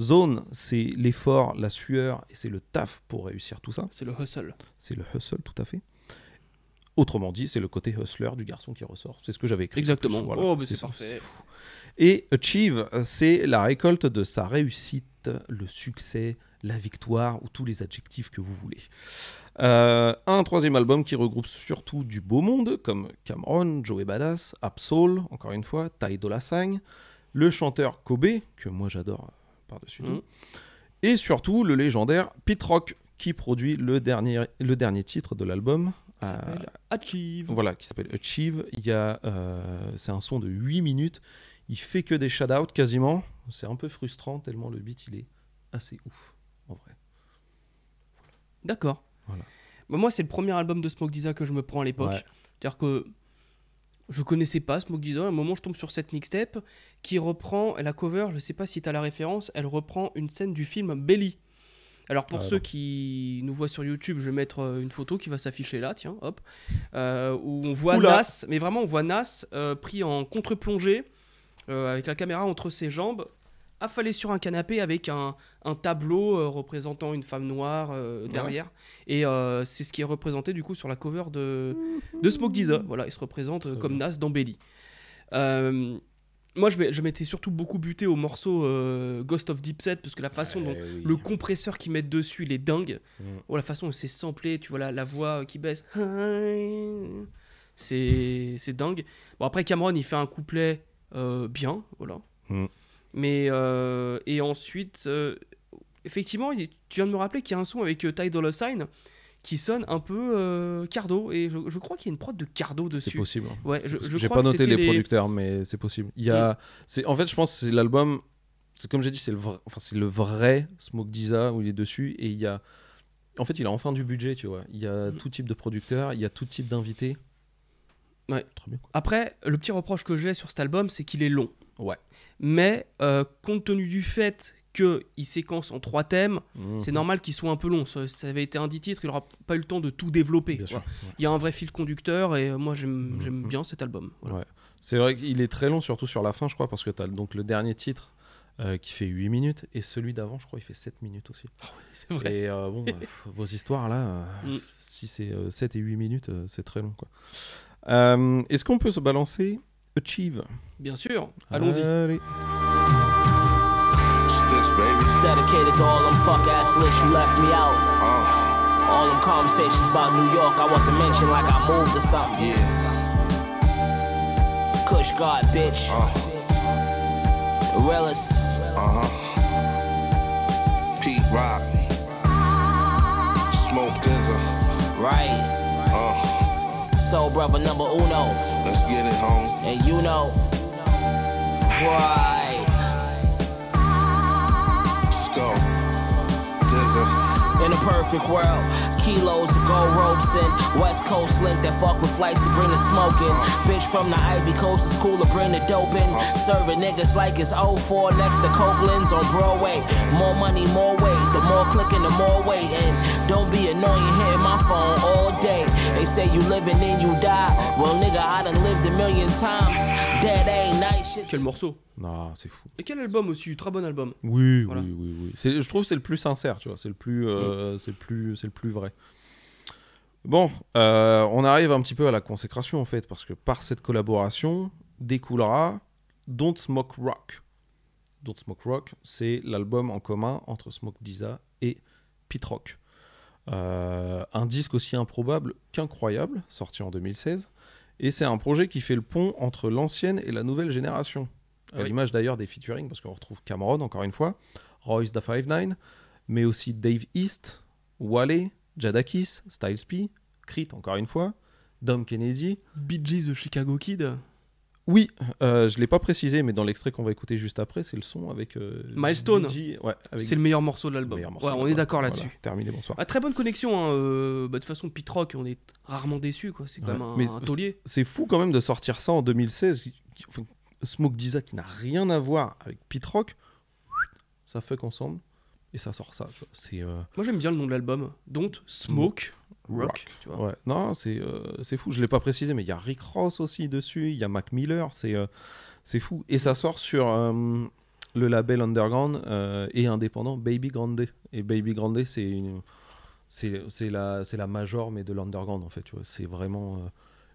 Zone, c'est l'effort, la sueur et c'est le taf pour réussir tout ça. C'est le hustle. C'est le hustle, tout à fait. Autrement dit, c'est le côté hustler du garçon qui ressort. C'est ce que j'avais écrit. Exactement. Voilà, Oh, c'est parfait. fou. Et Achieve, c'est la récolte de sa réussite, le succès, la victoire ou tous les adjectifs que vous voulez. Euh, un troisième album qui regroupe surtout du beau monde comme Cameron, Joey Badass, Absol, encore une fois, Ty Dolla Sign, le chanteur Kobe, que moi j'adore par-dessus tout, Mhm. et surtout le légendaire Pete Rock qui produit le dernier, le dernier titre de l'album. Euh, Achieve. voilà, qui s'appelle Achieve. Il y a, euh, c'est un son de 8 minutes. Il fait que des shout-outs quasiment. C'est un peu frustrant tellement le beat il est assez ouf en vrai. D'accord. Voilà. Bah, moi, c'est le premier album de Smoke Disa que je me prends à l'époque. Ouais. C'est-à-dire que je connaissais pas Smoke Disa. À un moment, je tombe sur cette mixtape qui reprend la cover. Je sais pas si tu as la référence. Elle reprend une scène du film Belly. Alors pour Ah, ceux non. qui nous voient sur YouTube, je vais mettre euh, une photo qui va s'afficher là, tiens, hop, euh, où on voit Oula. Nas, mais vraiment on voit Nas euh, pris en contre-plongée euh, avec la caméra entre ses jambes, affalé sur un canapé avec un, un tableau euh, représentant une femme noire euh, derrière. Et euh, c'est ce qui est représenté du coup sur la cover de, <laughs> de Smoke Disa. Voilà, il se représente comme. Nas dans Belly. Moi, je m'étais surtout beaucoup buté au morceau Ghost of Deep Set parce que la façon dont Eh oui. le compresseur qu'ils mettent dessus, il est dingue. Mm. Oh, la façon dont c'est samplé, tu vois la, la voix qui baisse. C'est c'est dingue. Bon, après, Cameron, il fait un couplet bien, voilà. Mm. Mais, euh, et ensuite, euh, effectivement, tu viens de me rappeler qu'il y a un son avec euh, Ty Dolla Sign qui sonne un peu euh, Cardo. Et je, je crois qu'il y a une prod de Cardo C'est dessus. possible. Ouais, C'est je- possible. je J'ai crois pas que noté les, les- Mm. producteurs, mais c'est possible. Il y a, c'est, en fait, je pense que c'est l'album. C'est comme j'ai dit, c'est le, vrai, enfin, c'est le vrai Smoke Disa où il est dessus et il y a. En fait, il a enfin du budget, tu vois. Il y a Mm. tout type de producteurs, il y a tout type d'invités. Ouais. Très bien. Après, le petit reproche que j'ai sur cet album, c'est qu'il est long. Ouais. Mais euh, compte tenu du fait qu'il séquence en trois thèmes, Mhm. c'est normal qu'il soit un peu long. Ça, ça avait été un 10 titres, il n'aura pas eu le temps de tout développer. Bien quoi. sûr. ouais. Il y a un vrai fil conducteur et euh, moi j'aime Mhm. j'aime bien cet album. Voilà. Ouais. C'est vrai qu'il est très long, surtout sur la fin, je crois, parce que tu as donc le dernier titre euh, qui fait 8 minutes et celui d'avant, je crois, il fait 7 minutes aussi. C'est vrai. Et euh, bon, euh, vos histoires là, Mm. si c'est euh, 7 et 8 minutes, c'est très long quoi. Est-ce qu'on peut se balancer Achieve Bien sûr, allons-y. Allez. It's this, baby. It's dedicated to all them fuck ass licks you left me out. Uh, All them conversations about New York, I wasn't mentioned like I moved or something. yeah. Kush God, bitch. Uh, uh huh. Pete Rock. Soul brother number uno. let's get it, home. And you know. Right. Let's go. Dizza. In a perfect world. Kilos of gold ropes and West Coast link that fuck with flights to bring the smoking. Bitch from the Ivy Coast is cool to bring the dope in. Serving niggas like it's 04 next to Copeland's on Broadway. More money, more weight. The more clicking, the more. And don't be annoying hitting my phone all day. They say you live and then you die. Well, nigga, I done lived a million times. Dead ain't nice shit. Quel morceau? Non, c'est fou. Et quel album aussi, très bon album. Oui, Voilà. oui, oui, oui. C'est- Je trouve que c'est le plus sincère, tu vois. C'est le plus, euh, c'est le plus, c'est le plus vrai. Bon, euh, on arrive un petit peu à la consécration en fait, parce que par cette collaboration découlera Don't Smoke Rock. Don't Smoke Rock, c'est l'album en commun entre Smoke Disa et Pete Rock. Euh, un disque aussi improbable qu'incroyable, sorti en 2016. Et c'est un projet qui fait le pont entre l'ancienne et la nouvelle génération. À Oui. l'image d'ailleurs des featuring, parce qu'on retrouve Cameron encore une fois, Royce da 59, mais aussi Dave East, Wale, Jadakis, Styles P, Crit encore une fois, Dom Kennedy. Bee Gees de Chicago Kid. Oui, euh, je l'ai pas précisé, mais dans l'extrait qu'on va écouter juste après, c'est le son avec euh, Milestone. BG, ouais, avec- C'est le meilleur morceau de l'album. Ouais, on est d'accord Voilà, là-dessus. terminé, bonsoir. Ah, très bonne connexion. Hein. euh, bah, de toute façon, Pete Rock, on est rarement déçu. quoi. C'est quand Ouais. même un, taulier. C'est fou quand même de sortir ça en 2016. qui- enfin, Smoke Disa qui n'a rien à voir avec Pete Rock, ça fuck ensemble et ça sort ça. C'est Moi, j'aime bien le nom de l'album. Don't Smoke Rock. Rock. Tu vois. Ouais, non, c'est euh, fou. Je l'ai pas précisé, mais il y a Rick Ross aussi dessus. Il y a Mac Miller. C'est euh, c'est fou. Et ça sort sur euh, le label underground euh, et indépendant Baby Grande. Et Baby Grande, c'est une c'est la c'est la major mais de l'underground en fait tu vois c'est vraiment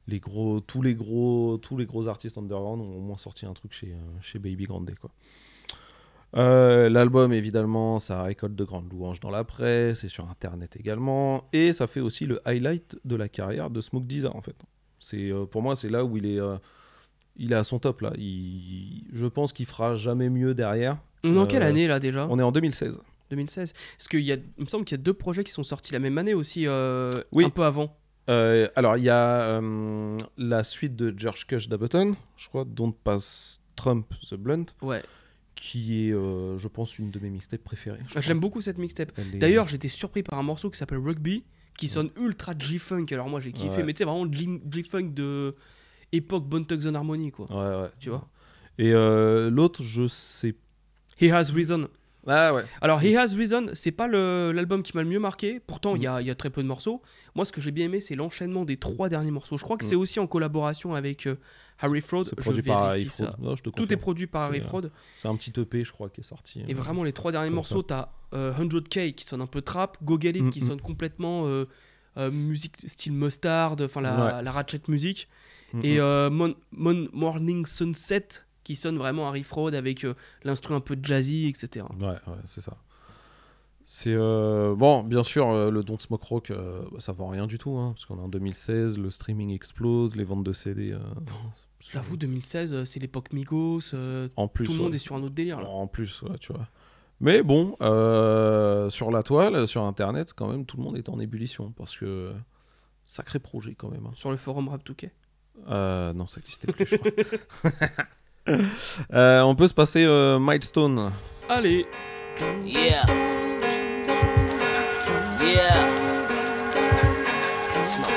les gros tous les gros tous les gros artistes underground ont au moins sorti un truc chez chez Baby Grande quoi Euh, l'album évidemment ça récolte de grandes louanges dans la presse et sur internet également. Et ça fait aussi le highlight de la carrière de Smoke Dizza en fait. C'est euh, pour moi c'est là où il est euh, il est à son top là. Il, je pense qu'il fera jamais mieux derrière. On est en quelle année là déjà on est en 2016 2016 Parce qu'il me semble qu'il y a deux projets qui sont sortis la même année aussi, Oui. un peu avant. Alors, il y a la suite de George Cush d'Ableton, je crois, Don't Pass Trump the Blunt, Ouais. Qui est, euh, je pense, une de mes mixtapes préférées. je J'aime beaucoup cette mixtape. Est- D'ailleurs, j'étais surpris par un morceau qui s'appelle Rugby, qui sonne ultra G-Funk. Alors moi, j'ai kiffé, Ouais. mais tu sais, vraiment G-Funk de époque Bone Thugs and Harmony, quoi. Ouais, ouais. Tu vois Et euh, l'autre, je sais. He Has Reason. Ah ouais. Alors, He Has Reason, c'est pas l'album qui m'a le mieux marqué. Pourtant, il Mm. y, a, il y a très peu de morceaux. Moi, ce que j'ai bien aimé, c'est l'enchaînement des trois derniers morceaux. Je crois que Mm. c'est aussi en collaboration avec euh, Harry Fraud. C'est produit par Harry ça. Fraud. Non, je te Tout est produit par Harry Fraud. C'est un petit EP, je crois, qui est sorti. Et euh, vraiment, les trois derniers morceaux, t'as euh, 100K qui sonne un peu trap, Go Get It Mm, qui mm. sonne complètement euh, euh, musique style mustard, enfin la, Ouais. la ratchet music, mm, et Mon- Mon- Morning Sunset qui sonne vraiment Harry Fraud avec euh, l'instru un peu jazzy, etc. Ouais, ouais, c'est ça. C'est euh, bon, bien sûr, euh, le Don't Smoke Rock, euh, bah, ça vend rien du tout, hein, parce qu'on est en 2016, le streaming explose, les ventes de CD. euh, J'avoue, 2016, euh, c'est l'époque Migos, en plus, tout le monde est sur un autre délire là. En plus, ouais, tu vois. Mais bon, sur la toile, sur Internet, quand même, tout le monde est en ébullition parce que sacré projet quand même. hein. Sur le forum Rap 2K. Euh, non, ça n'existait plus, je crois. <laughs> <laughs> Euh, on peut se passer euh, Milestone. Allez, Yeah. Yeah. Smoke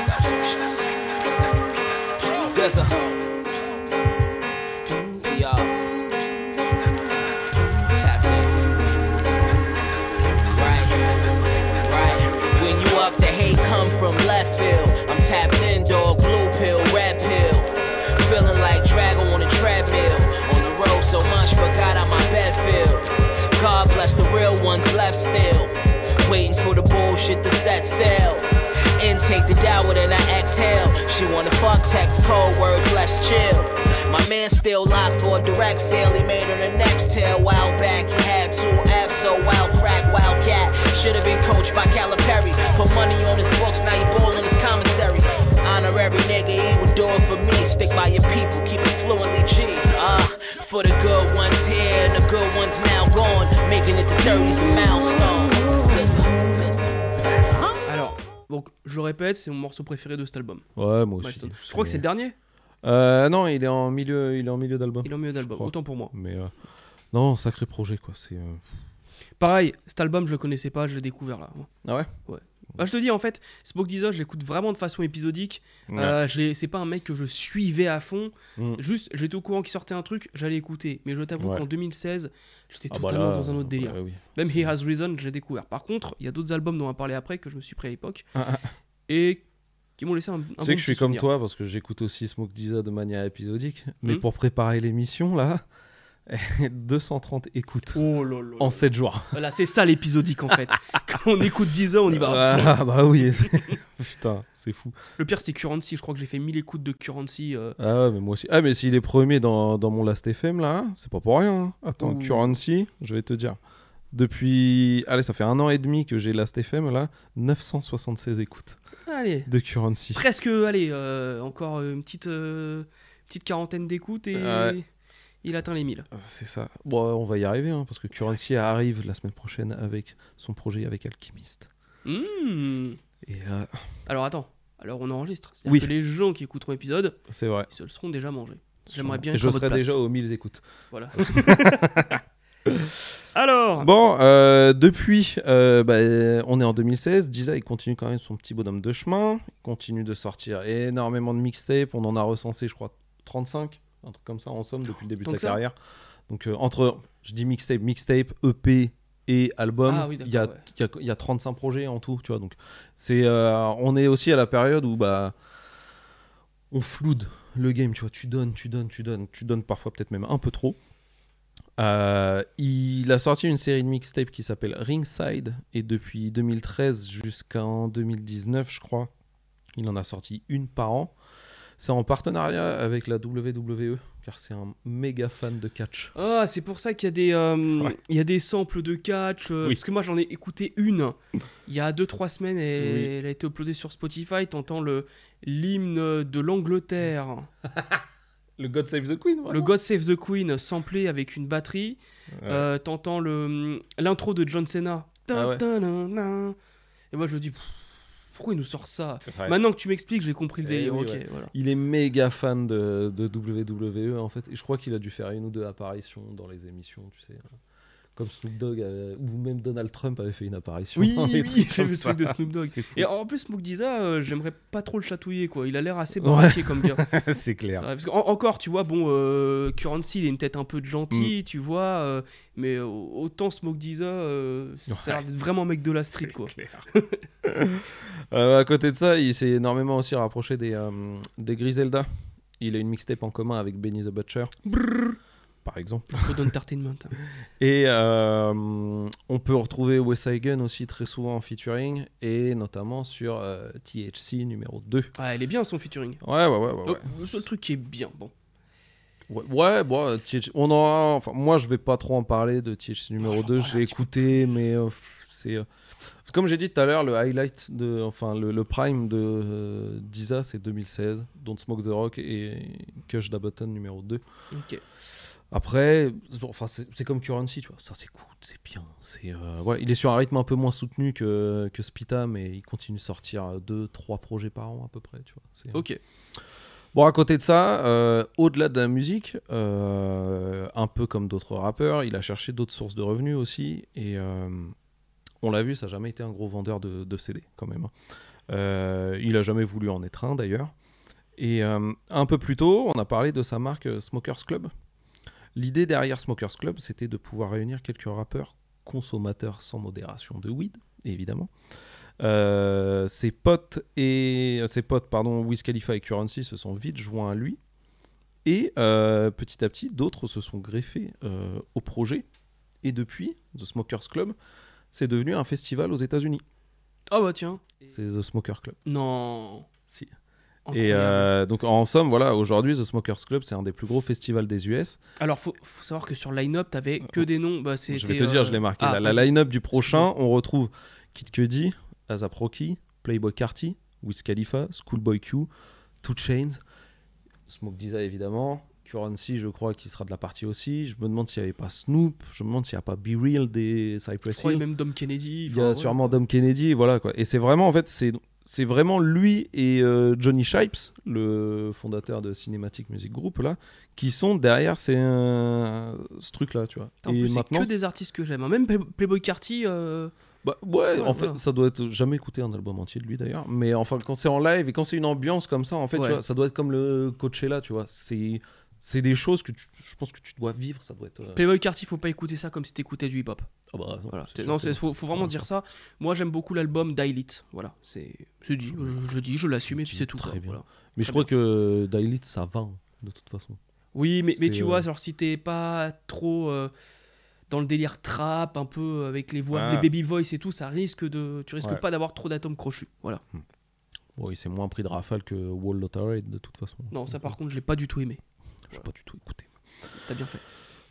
ones left still. Waiting for the bullshit to set sail. Intake the dower, then I exhale. She wanna fuck text, cold words, let's chill. My man still locked for a direct sale. He made on the next tail. While back, he had two F, so wild crack, wild cat. Should've been coached by Calipari. Put money on his books, now he ballin' his commissary. Honor every nigga, he would do it for me. Stick by your people, keep it fluently G. Ah, for the good ones here and the good ones now gone. Making it to 30's a milestone. Listen, listen. alors, donc je répète, c'est mon morceau préféré de cet album. Ouais, moi aussi. Milestone. Je crois que c'est le dernier, Euh, non, il est en milieu, il est en milieu d'album. il est en milieu d'album, autant pour moi. Mais euh, non, sacré projet quoi. C'est. euh, Pareil, cet album je le connaissais pas, je l'ai découvert là. Ah ouais. Bah, je te dis en fait, Smoke Diesel, je l'écoute vraiment de façon épisodique. Ouais. Euh, c'est pas un mec que je suivais à fond. Mm. Juste, j'étais au courant qu'il sortait un truc, j'allais écouter. Mais je t'avoue Ouais. qu'en 2016, j'étais Ah bah totalement là, dans un autre délire. oui. Même He Has Reason, j'ai découvert. Par contre, il y a d'autres albums dont on va parler après que je me suis pris à l'époque Ah, ah. et qui m'ont laissé un, un Tu bon sais que je suis comme toi parce que j'écoute aussi Smoke Dizza de manière épisodique. Mais Hmm. pour préparer l'émission là, <laughs> 230 écoutes Oh là là. en 7 jours. Voilà, c'est ça l'épisodique en fait. <laughs> Quand on écoute 10 heures, on y va. Ah <laughs> bah oui. c'est- Putain, c'est fou. Le pire, c'était Currency. Je crois que j'ai fait 1000 écoutes de Currency. euh, Ah ouais, mais moi aussi. Ah mais s'il est premier dans, dans mon Last FM là, c'est pas pour rien. hein. Attends, Ouh. Currency, je vais te dire. Depuis, allez, ça fait un an et demi que j'ai Last FM là, 976 écoutes Allez, de Currency. presque, allez, euh, encore une petite, euh, petite quarantaine d'écoutes et Ouais. Il atteint les 1000. Ah, C'est ça. Bon, on va y arriver hein, parce que Currency arrive la semaine prochaine avec son projet avec Alchemist. Mmh. Et là, Alors attends, alors on enregistre. C'est-à-dire Oui. que les gens qui écouteront l'épisode, c'est vrai. ils se le seront déjà mangés. J'aimerais bien Et je serai déjà aux 1000 écoutes. Voilà. <laughs> alors, Bon, euh, depuis, euh, bah, on est en 2016. Disa, il continue quand même son petit bonhomme de chemin. Il continue de sortir énormément de mixtapes. On en a recensé, je crois, 35, un truc comme ça en somme depuis le début de sa ça carrière. Donc, euh, entre, je dis mixtape, mixtape, EP et album, Ah oui, il y, ouais. y a 35 projets en tout, tu vois. Donc, c'est, euh, on est aussi à la période où, bah, on floude le game, tu vois. Tu donnes, tu donnes, tu donnes, tu donnes parfois peut-être même un peu trop. Euh, il a sorti une série de mixtapes qui s'appelle Ringside et depuis 2013 jusqu'en 2019, je crois, il en a sorti une par an. C'est en partenariat avec la WWE car c'est un méga fan de catch. Ah, c'est pour ça qu'il y a des, euh, Ouais. il y a des samples de catch. euh, Oui. Parce que moi, j'en ai écouté une il y a 2-3 semaines et Oui. elle a été uploadée sur Spotify. T'entends l'hymne de l'Angleterre, <laughs> Le God Save the Queen, le God Save the Queen samplé avec une batterie. Ouais. Euh, T'entends l'intro de John Senna. Ah ouais. Et moi, je me dis, pff, pourquoi il nous sort ça. Maintenant que tu m'expliques, j'ai compris le Eh délire. oui, ok, ouais. voilà. Il est méga fan de, de WWE en fait, et je crois qu'il a dû faire une ou deux apparitions dans les émissions, tu sais. Comme Snoop Dogg avait- ou même Donald Trump avait fait une apparition. Oui, <laughs> oui, comme le truc de Snoop Dogg. <laughs> Et en plus, Smoke Diza, euh, j'aimerais pas trop le chatouiller, quoi. Il a l'air assez baraqué comme gars. <laughs> c'est clair. Ouais, parce que, en- encore, tu vois, bon, euh, Currency, il a une tête un peu de Mm. gentil, tu vois, euh, mais euh, autant Smoke Diza, euh, ça a l'air vraiment un mec de la street, quoi. Euh, à côté de ça, il s'est énormément aussi rapproché des, euh, des Griselda. Il a une mixtape en commun avec Benny the Butcher, par exemple. Un peu d'entertainment. <laughs> Et euh, on peut retrouver Wes Hagen aussi très souvent en featuring, et notamment sur euh, THC numéro 2. Ah, elle est bien son featuring. Ouais, ouais, ouais, ouais. le seul truc qui est bien, bon. Ouais, ouais, bon, THC, on en enfin, moi je vais pas trop en parler de THC numéro Ah, j'en 2, parle un j'ai écouté, mais euh, c'est. euh, c'est comme j'ai dit tout à l'heure, le highlight, de, enfin le, le prime de euh, Disa c'est 2016, Don't Smoke the Rock et Kush Da Button numéro 2. Ok. Après, c'est- enfin, c'est comme Currency, tu vois, ça s'écoute, c'est bien. C'est, euh, ouais, il est sur un rythme un peu moins soutenu que, que Spita, mais il continue de sortir 2-3 projets par an à peu près, tu vois. Ok. Bon, à côté de ça, euh, au-delà de la musique, euh, un peu comme d'autres rappeurs, il a cherché d'autres sources de revenus aussi. Et euh, on l'a vu, ça n'a jamais été un gros vendeur de, de CD quand même. hein. Euh, il a jamais voulu en être un d'ailleurs. Et euh, un peu plus tôt, on a parlé de sa marque euh, Smokers Club. L'idée derrière Smokers Club, c'était de pouvoir réunir quelques rappeurs consommateurs sans modération de weed, évidemment. Euh, ses potes et ses potes pardon Wiz Khalifa et Currency se sont vite joints à lui et euh, petit à petit d'autres se sont greffés euh, au projet et depuis The Smokers Club c'est devenu un festival aux États-Unis Ah bah tiens. c'est The Smokers Club Non. si. Et euh, donc en somme voilà aujourd'hui The Smokers Club c'est un des plus gros festivals des US Alors, faut, faut savoir que sur line-up, t'avais que des noms. Bah, je vais te dire euh, je l'ai marqué ah, la line-up du prochain on retrouve Kid Cudi ASAP Rocky Playboy Carti Wiz Khalifa Schoolboy Q Two Chains Smoke Disa évidemment Currency je crois qu'il sera de la partie aussi je me demande s'il n'y avait pas Snoop je me demande s'il n'y a pas Be Real des Cypress Hill même Dom Kennedy. il y a ouais. sûrement Dom Kennedy voilà quoi et c'est vraiment en fait c'est c'est vraiment lui et euh, Johnny Shipes le fondateur de Cinematic Music Group là qui sont derrière ces, euh, ce truc là tu vois En et plus, c'est maintenant que des artistes que j'aime. hein. Même Play- Playboy Carty. euh, bah, ouais, Ouais, en fait, voilà. ça doit être jamais écouté un album entier de lui d'ailleurs. Mais enfin, quand c'est en live et quand c'est une ambiance comme ça, en fait, Ouais. tu vois, ça doit être comme le Coachella, tu vois. C'est c'est des choses que tu- je pense que tu dois vivre. Ça doit être. euh, Playboy Carty, faut pas écouter ça comme si t'écoutais du hip-hop. ah bah, non, Voilà. c'est C'est- Non, c'est- faut, faut vraiment dire ça. Moi, j'aime beaucoup l'album Dilith. Voilà, c'est c'est dit. Je, je dis, je l'assume et puis c'est tout. très quoi. bien. Voilà. Mais je crois que Daily, ça va de toute façon. Oui, mais, mais C'est, tu euh, vois, genre si t'es pas trop euh, dans le délire trap, un peu avec les voix, Ah. les baby voice et tout, ça risque de, tu risques Ouais. pas d'avoir trop d'atomes crochus. Voilà. Bon, il s'est moins pris de rafale que Wall Lottery de toute façon. Non, ça par contre, je l'ai pas du tout aimé. Je pas du tout écouté. T'as bien fait.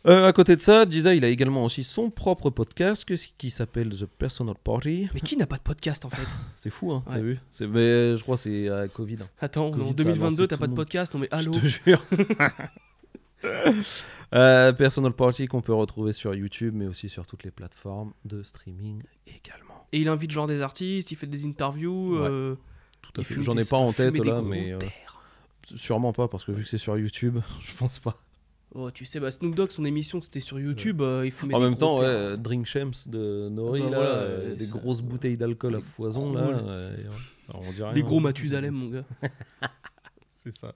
Euh, à côté de ça, Diza, il a également aussi son propre podcast que- qui s'appelle The Personal Party. Mais qui n'a pas de podcast en fait? <laughs> C'est fou, hein, t'as Ouais. vu? C'est- Mais je crois que c'est à Covid. hein. Attends, Covid, en ça a 2022, lancé t'as pas de podcast? Non mais allô? Je te jure. <laughs> Euh, Personal Party qu'on peut retrouver sur YouTube, mais aussi sur toutes les plateformes de streaming également. Et il invite genre des artistes, il fait des interviews. Ouais. euh, Tout à fait. J'en ai pas en tête là, mais euh. Sûrement pas parce que vu que c'est sur YouTube, <laughs> je pense pas. Oh, tu sais, bah, Snoop Dogg, son émission c'était sur YouTube. euh, il fumait en même temps, ouais, euh, Drink Champs de Nori, Ah bah là, voilà, euh, euh, des ça- grosses bouteilles d'alcool à foison là. là. euh, et ouais. <laughs> Alors, on dirait Les rien. gros Mathusalem, mon gars. <laughs> C'est ça.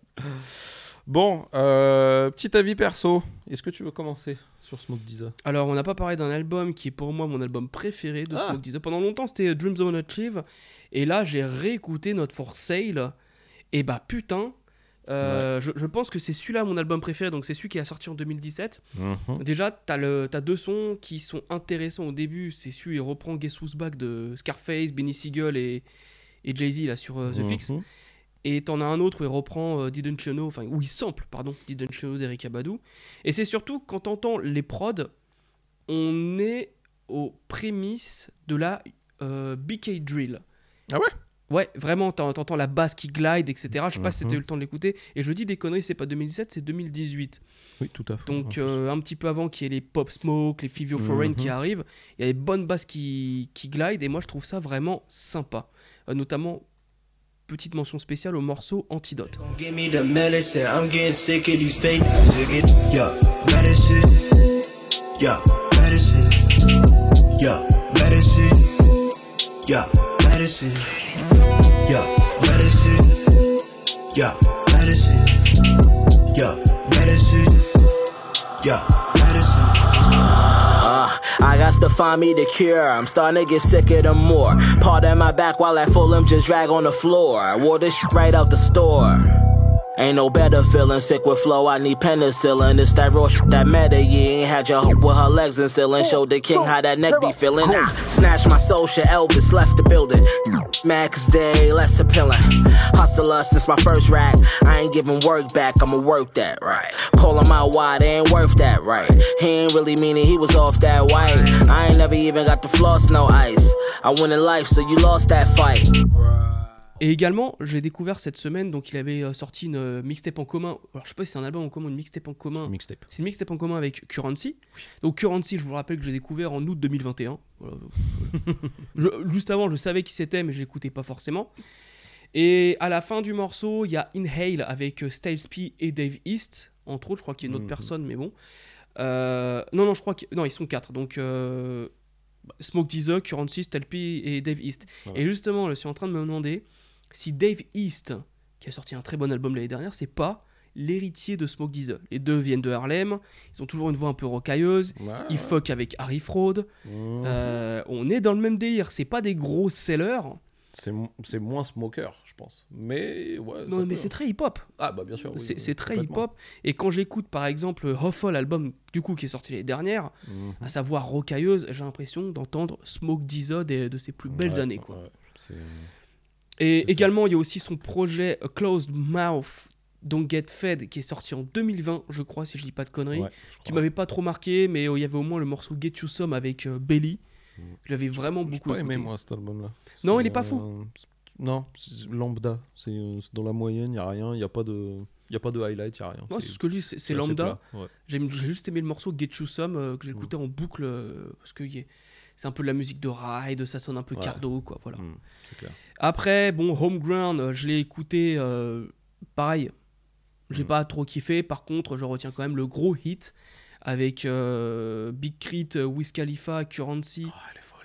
Bon, euh, petit avis perso. Est-ce que tu veux commencer sur Smoke Diza Alors, on n'a pas parlé d'un album qui est pour moi mon album préféré de Ah. Smoke Dizza. Pendant longtemps, c'était Dreams of an Achieve. Et là, j'ai réécouté Not For Sale. Et bah putain, Euh, je, je pense que c'est celui-là mon album préféré, donc c'est celui qui est sorti en 2017. Mhm. Déjà, t'as le- deux sons qui sont intéressants au début. C'est celui il reprend Guess Who's Back de Scarface, Benny Siegel et, et Jay-Z là sur euh, The Fix. Mhm. Et t'en as un autre où il reprend euh, Didn't You Know, enfin où il sample, pardon, Didn't You Know d'Eric Abadou. Et c'est surtout quand t'entends les prods, on est aux prémices de la euh, BK Drill. Ah ouais? Ouais, vraiment, t'en- t'entends la basse qui glide, etc. Je sais pas si Mhm. t'as eu le temps de l'écouter. Et je dis des conneries, c'est pas 2017, c'est 2018. Oui, tout à fait. Donc euh, un petit peu avant qu'il y ait les Pop Smoke, les Fivio Foreign Mhm. qui arrivent, il y a les bonnes basses qui, qui glide et moi je trouve ça vraiment sympa. Euh, notamment, petite mention spéciale au morceau Antidote. Yeah, medicine. Yeah, medicine. Yeah, medicine. Yeah, medicine. Uh, I got to find me the cure. I'm starting to get sick of them more. Part of my back while I full them just drag on the floor. Wore this shit right out the store. Ain't no better feeling sick with flow. I need penicillin. It's that raw shit that matter. You ain't had your hope with her legs and ceiling. Show the king how that neck be feeling. Ah, snatch my social. Elvis left the building. Mad cause they less appealing. Hustler since my first rack. I ain't giving work back. I'ma work that right. Call him out ain't worth that right. He ain't really meaning he was off that white. I ain't never even got the floss, no ice. I win in life, so you lost that fight. Et également, j'ai découvert cette semaine, donc il avait euh, sorti une euh, mixtape en commun. Alors je sais pas si c'est un album en commun, une mixtape en commun. Mixtape. C'est une mixtape en commun avec Currency. Donc Currency, je vous rappelle que j'ai découvert en août 2021. Voilà. Je- juste avant, je savais qui c'était, mais je l'écoutais pas forcément. Et à la fin du morceau, il y a Inhale avec euh, Styles P et Dave East, entre autres. Je crois qu'il y a une autre Mhm. personne, mais bon. Euh, non, non, je crois que non, ils sont quatre. Donc euh, Smoke Dizza, Currency, Styles P et Dave East. Ouais. Et justement, je suis en train de me demander si Dave East, qui a sorti un très bon album l'année dernière, c'est pas l'héritier de Smoke Dizza. Les deux viennent de Harlem, ils ont toujours une voix un peu rocailleuse. Ouais, Ils fuck avec Harry Fraud. Mhm. Euh, on est dans le même délire. C'est pas des gros sellers. C'est mo- c'est moins smoker, je pense. Mais ouais. Non, mais c'est très hip-hop. Ah bah bien sûr. oui, c'est oui, très hip-hop. Et quand j'écoute par exemple Huffle, l'album du coup qui est sorti l'année dernière, Mhm. à savoir rocailleuse, j'ai l'impression d'entendre Smoke des- de ses plus belles Ouais, années. Quoi. ouais, c'est- Et également, il y a aussi son projet A Closed Mouth Don't Get Fed qui est sorti en 2020, je crois, si je dis pas de conneries. ouais, qui m'avait pas trop marqué, mais euh, il y avait au moins le morceau Get You Some avec euh, Belly. Mhm. Je l'avais vraiment J'ai beaucoup pas aimé moi cet album-là. Non, il est pas fou. euh, non, c'est lambda. C'est euh, dans la moyenne, il y a rien, il y a pas de, il y a pas de highlight, il y a rien. Ouais, c'est ce que je dis, c'est lambda. ouais. J'ai juste aimé le morceau Get You Some euh, que j'ai Mm. écouté en boucle euh, parce que y est- c'est un peu de la musique de ride, ça sonne un peu Ouais. cardo, quoi. Voilà. Mm, clair. Après, bon, Homeground, euh, je l'ai écouté euh, pareil. J'ai Mm. pas trop kiffé. Par contre, je retiens quand même le gros hit avec euh, Big Crit, Wiz Khalifa, Currency. Oh, elle est folle.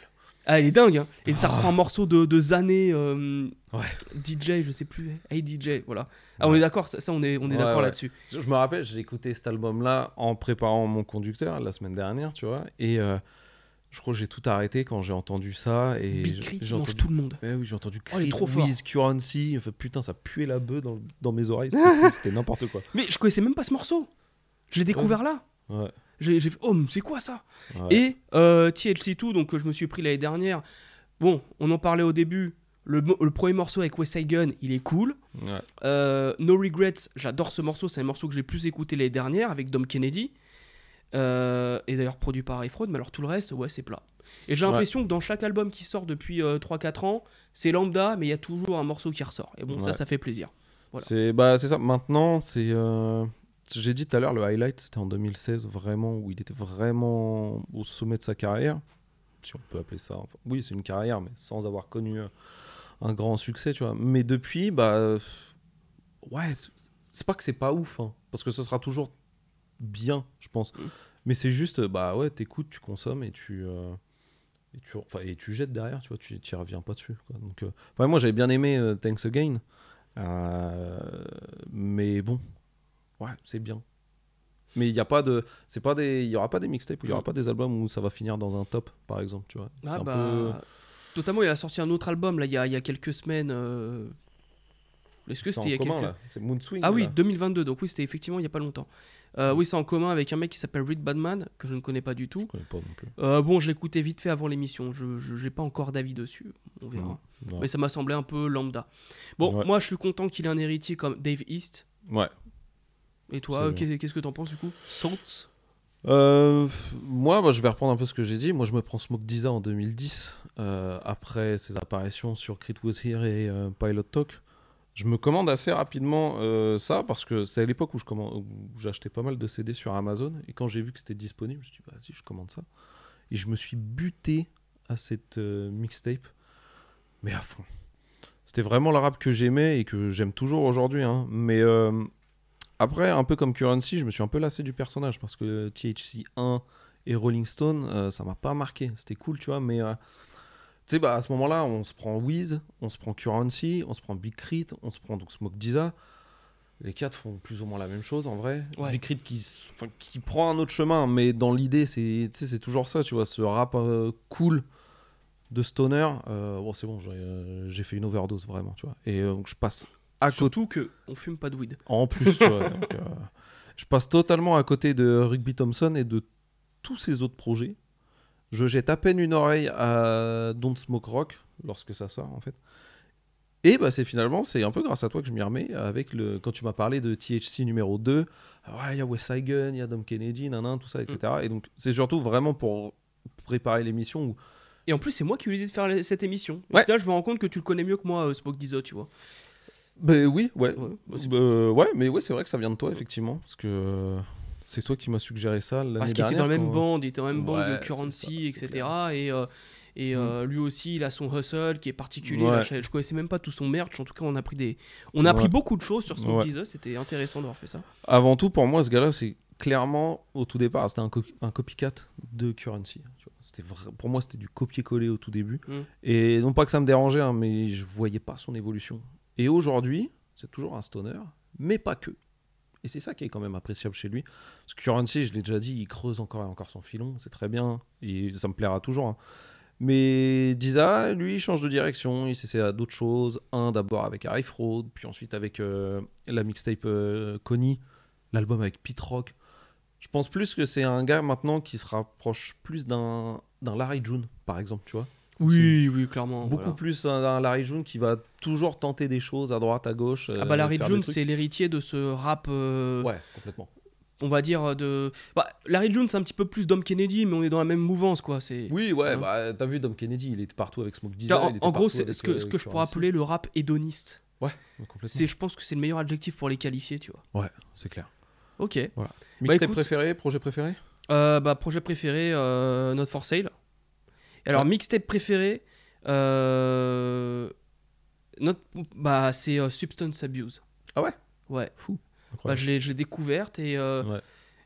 Ah, il est dingue, hein. Et ça Ah. reprend un morceau de, de Zané, euh, Ouais. DJ, je sais plus. Hey DJ, voilà. Ah, on est d'accord, ça, ça, on est, on est Ouais, d'accord là-dessus. Je me rappelle, j'ai écouté cet album-là en préparant mon conducteur la semaine dernière, tu vois, et je crois que j'ai tout arrêté quand j'ai entendu ça et Big j'ai- Crit, mange entendu tout le monde. Ouais, oui, j'ai entendu Oh, trop fort. Wiz, Currency. Enfin, putain, ça puait la bœuf dans, dans mes oreilles. C'était <laughs> n'importe quoi. Mais je connaissais même pas ce morceau. Je l'ai découvert là. Ouais. J'ai fait, oh, c'est quoi ça? Ouais. Et euh, THC2, donc que je me suis pris l'année dernière. Bon, on en parlait au début. Le, premier morceau avec West Gun, il est cool. Euh, no Regrets, j'adore ce morceau. C'est un morceau que j'ai plus écouté l'année dernière avec Dom Kennedy. Euh, et d'ailleurs produit par Harry Fraud. Mais alors tout le reste, ouais, c'est plat. Et j'ai Ouais. l'impression que dans chaque album qui sort depuis euh, 3-4 ans, c'est lambda, mais il y a toujours un morceau qui ressort. Et bon, ça, Ouais. ça fait plaisir. Voilà. C'est bah, ça. Maintenant, c'est. euh, J'ai dit tout à l'heure, le highlight, c'était en 2016, vraiment, où il était vraiment au sommet de sa carrière. Si on peut appeler ça. Enfin, oui, c'est une carrière, mais sans avoir connu euh, un grand succès, tu vois. Mais depuis, bah. Ouais, c'est- c'est pas que c'est pas ouf, hein, parce que ce sera toujours bien, je pense. Mm. Mais c'est juste, bah ouais, t'écoutes, tu consommes et tu. euh, et tu, et tu jettes derrière, tu vois, tu y reviens pas dessus. Quoi. Donc, euh, enfin, moi, j'avais bien aimé euh, Thanks Again. Mais bon, ouais, c'est bien. Mais il y a pas de, c'est pas des, il y aura pas des mixtapes, ou il y aura Mm. pas des albums où ça va finir dans un top, par exemple, tu vois. Ah un bah, peu- Notamment, il a sorti un autre album là, il y a, il y a quelques semaines. Est-ce que c'était il y a commun, quelques... C'est Moonswing. Ah oui, là. 2022, donc oui, c'était effectivement il y a pas longtemps. Euh, oui, c'est en commun avec un mec qui s'appelle Reed Badman, que je ne connais pas du Je tout. connais pas non plus. Euh, bon, je l'écoutais vite fait avant l'émission, je n'ai pas encore d'avis dessus, on verra. Mais ça m'a semblé un peu lambda. Bon, Ouais. moi je suis content qu'il ait un héritier comme Dave East. Ouais. Et toi, qu'est-ce que t'en penses du coup? Salts Euh, moi, je vais reprendre un peu ce que j'ai dit. Moi, je me prends Smoke Disa en 2010, euh, après ses apparitions sur Crit Was Here et euh, Pilot Talk. Je me commande assez rapidement euh, ça parce que c'est à l'époque où j'achetais pas mal de CD sur Amazon et quand j'ai vu que c'était disponible, je me suis dit vas-y, je commande ça et je me suis buté à cette euh, mixtape, mais à fond. C'était vraiment le rap que j'aimais et que j'aime toujours aujourd'hui. hein. Mais euh, après, un peu comme Currency, je me suis un peu lassé du personnage parce que THC 1 et Rolling Stone, ça m'a pas marqué. C'était cool, tu vois, mais tu sais, bah, à ce moment-là, on se prend Wiz, on se prend Currency, on se prend Big Crit, on se prend donc Smoke Disa. Les quatre font plus ou moins la même chose en vrai. Ouais. Big Crit qui, qui prend un autre chemin, mais dans l'idée, c'est toujours ça, tu vois, ce rap euh, cool de stoner. euh, bon, c'est bon, j'ai euh, j'ai fait une overdose vraiment, tu vois. Et donc, je passe à côté. Surtout que on fume pas de weed. En plus, tu vois. donc, je passe totalement à côté de Rugby Thompson et de tous ses autres projets. Je jette à peine une oreille à Don't Smoke Rock lorsque ça sort, en fait. Et bah, c'est finalement, c'est un peu grâce à toi que je m'y remets avec le. Quand tu m'as parlé de THC numéro 2, ah ouais, il y a West Gun, il y a Dom Kennedy, nanan, tout ça, etc. Et donc, c'est surtout vraiment pour préparer l'émission où. Et en plus, c'est moi qui ai eu l'idée de faire cette émission. Et Ouais. Final, je me rends compte que tu le connais mieux que moi, euh, Smoke Dizzo, tu vois. Ben oui, ouais. Ouais, bah, Euh, ouais, mais ouais, c'est vrai que ça vient de toi, effectivement. Parce que c'est toi qui m'as suggéré ça l'année Parce qu'il était dans la même bande, il était dans la même bande de Currency, ça, etc. Et, euh, et euh, lui aussi, il a son hustle qui est particulier. Ouais. Là, je, je connaissais même pas tout son merch. En tout cas, on a appris, des... on a Ouais. beaucoup de choses sur Smoke Ouais. Dizzo. C'était intéressant d'avoir fait ça. Avant tout, pour moi, ce gars-là, c'est clairement, au tout départ, c'était un, co- un copycat de Currency. tu vois. C'était vra- Pour moi, c'était du copier-coller au tout début. Mm. Et non pas que ça me dérangeait, hein, mais je voyais pas son évolution. Et aujourd'hui, c'est toujours un stoner, mais pas que. Et c'est ça qui est quand même appréciable chez lui. Parce que Currency, je l'ai déjà dit, il creuse encore et encore son filon, c'est très bien, et ça me plaira toujours. hein. Mais Disa, lui, il change de direction, il s'essaie à d'autres choses. Un, d'abord avec Harry Fraud, puis ensuite avec euh, la mixtape euh, Connie, l'album avec Pete Rock. Je pense plus que c'est un gars maintenant qui se rapproche plus d'un Larry June, par exemple, tu vois. Oui, oui, clairement. Beaucoup voilà. plus un, un Larry June qui va toujours tenter des choses à droite, à gauche. Ah euh, bah Larry June, c'est l'héritier de ce rap, euh, Ouais, complètement. on va dire de. Bah, Larry June, c'est un petit peu plus Dom Kennedy, mais on est dans la même mouvance, quoi. C'est. Oui, ouais, Ouais. bah t'as vu Dom Kennedy, il était partout avec Smoke Disa. en, il était en gros, c'est avec, ce que, euh, ce que je pourrais appeler le rap hédoniste. Ouais, complètement. C'est, je pense que c'est le meilleur adjectif pour les qualifier, tu vois. Ouais, c'est clair. Ok. Mixtape écoute- préféré, projet préféré? Euh, bah, projet préféré, euh, Not for Sale. Alors, Ouais. mixtape préféré, euh, not- bah, c'est euh, Substance Abuse. Ah ouais? Ouais. Fou. Bah, je l'ai je l'ai découverte et euh, Ouais.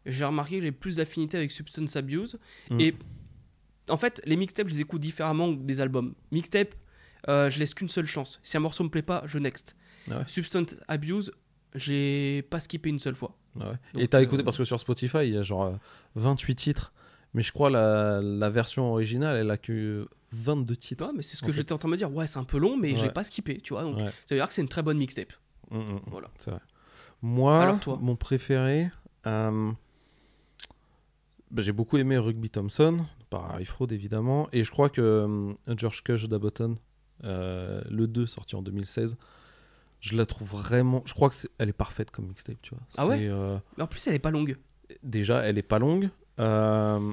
j'ai remarqué que j'ai plus d'affinité avec Substance Abuse. Mm. Et en fait, les mixtapes, je les écoute différemment des albums. Mixtape, je laisse qu'une seule chance. Si un morceau me plaît pas, je next. Ah ouais. Substance Abuse, j'ai pas skippé une seule fois. Ouais. Donc, Et t'as écouté, parce que sur Spotify, il y a genre euh, 28 titres. Mais je crois la, la version originale, elle a que 22 titres. Ouais, mais c'est ce que j'étais en train de me dire. Ouais, c'est un peu long, mais j'ai pas skippé, tu vois. Donc, ça veut dire que c'est une très bonne mixtape. Mm, mm, Voilà. C'est vrai. Moi, Alors, toi mon préféré, euh, bah, j'ai beaucoup aimé Rugby Thompson, par Harry Fraud évidemment, et je crois que euh, George Cush d'Aboton, euh, le 2 sorti en 2016, je la trouve vraiment. Je crois qu'elle est parfaite comme mixtape, tu vois. Ah ouais euh, Mais en plus, elle est pas longue. déjà, elle est pas longue. Euh,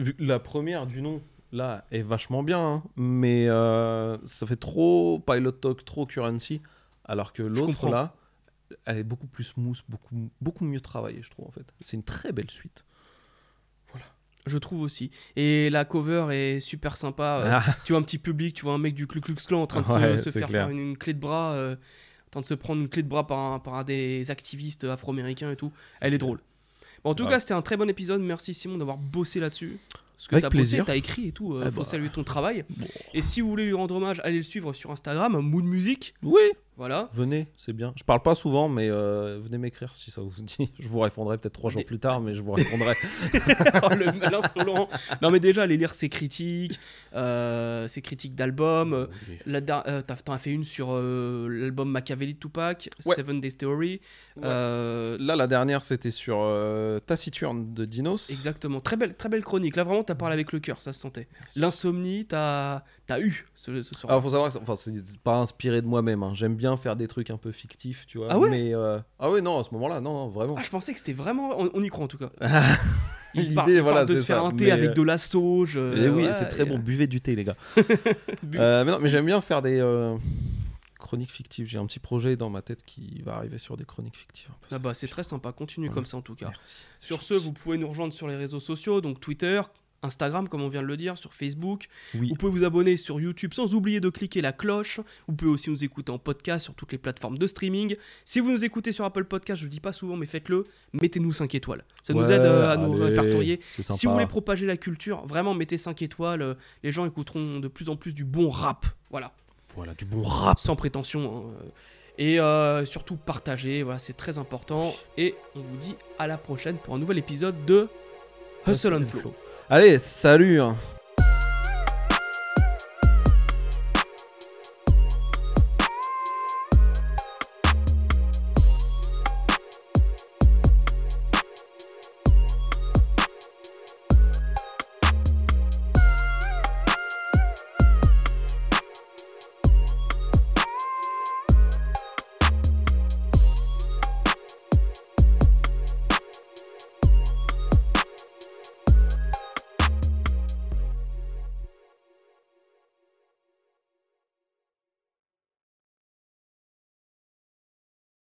vu que la première du nom, là, est vachement bien, hein, mais euh, ça fait trop Pilot Talk, trop Currency, alors que l'autre, là, elle est beaucoup plus smooth, beaucoup, beaucoup mieux travaillée, je trouve, en fait. C'est une très belle suite. Je trouve aussi. Et la cover est super sympa. euh, Ah, Tu vois un petit public, tu vois un mec du Ku Klux Klan en train de se- Ouais, se, c'est faire une, une clé de bras, en train de se prendre une clé de bras par, un- par un des activistes afro-américains et tout. Elle est drôle. Bon, en tout Ouais. cas, c'était un très bon épisode. Merci Simon d'avoir bossé là-dessus. Parce que t'as bossé, plaisir. t'as écrit et tout. euh, Ah faut bah. saluer ton travail. bon. Et si vous voulez lui rendre hommage, allez le suivre sur Instagram, Mood Music. Oui, Voilà. Venez, c'est bien. Je parle pas souvent, mais euh, venez m'écrire si ça vous <laughs> dit. Je vous répondrai peut-être trois jours plus tard, mais je vous répondrai. <laughs> <laughs> Oh, le l'insolent. Non, mais déjà, aller lire ses critiques, euh, ses critiques d'albums. euh, da- euh, T'en as fait une sur l'album Machiavelli de Tupac, Ouais. Seven Days Theory. Là, la dernière, c'était sur Taciturne de Dinos. exactement. Très belle, très belle chronique. Là, vraiment, t'as parlé avec le cœur, ça se sentait. L'insomnie, t'as as eu ce, ce soir. Alors, faut savoir que c'est- enfin, c'est pas inspiré de moi-même. hein. J'aime bien faire des trucs un peu fictifs, tu vois. Ah ouais mais, euh, Ah ouais, non, à ce moment-là, non, non, vraiment. Ah, je pensais que c'était vraiment. On, on y croit en tout cas. <laughs> L'idée, voilà, de se faire ça. un thé Mais, avec euh, de la sauge. euh, Et oui, ouais, c'est très et, bon. Buvez du thé, les gars. <laughs> Euh, mais non, mais j'aime bien faire des euh, chroniques fictives. J'ai un petit projet dans ma tête qui va arriver sur des chroniques fictives. un peu. Ah bah, c'est très sympa. Continue comme ça en tout cas. Merci. Sur ce, vous pouvez nous rejoindre sur les réseaux sociaux, donc Twitter, Instagram, comme on vient de le dire, sur Facebook. Oui. Vous pouvez vous abonner sur YouTube sans oublier de cliquer la cloche. Vous pouvez aussi nous écouter en podcast sur toutes les plateformes de streaming. Si vous nous écoutez sur Apple Podcast, je le dis pas souvent, mais faites-le. Mettez-nous 5 étoiles. Ça nous aide euh, à nous répertorier. Si vous voulez propager la culture, vraiment mettez 5 étoiles. euh, Les gens écouteront de plus en plus du bon rap. Voilà. Voilà, du bon rap. Sans prétention. hein. Et euh, surtout partagez. Voilà, c'est très important. Et on vous dit à la prochaine pour un nouvel épisode de Hustle and Flow. Allez, salut hein.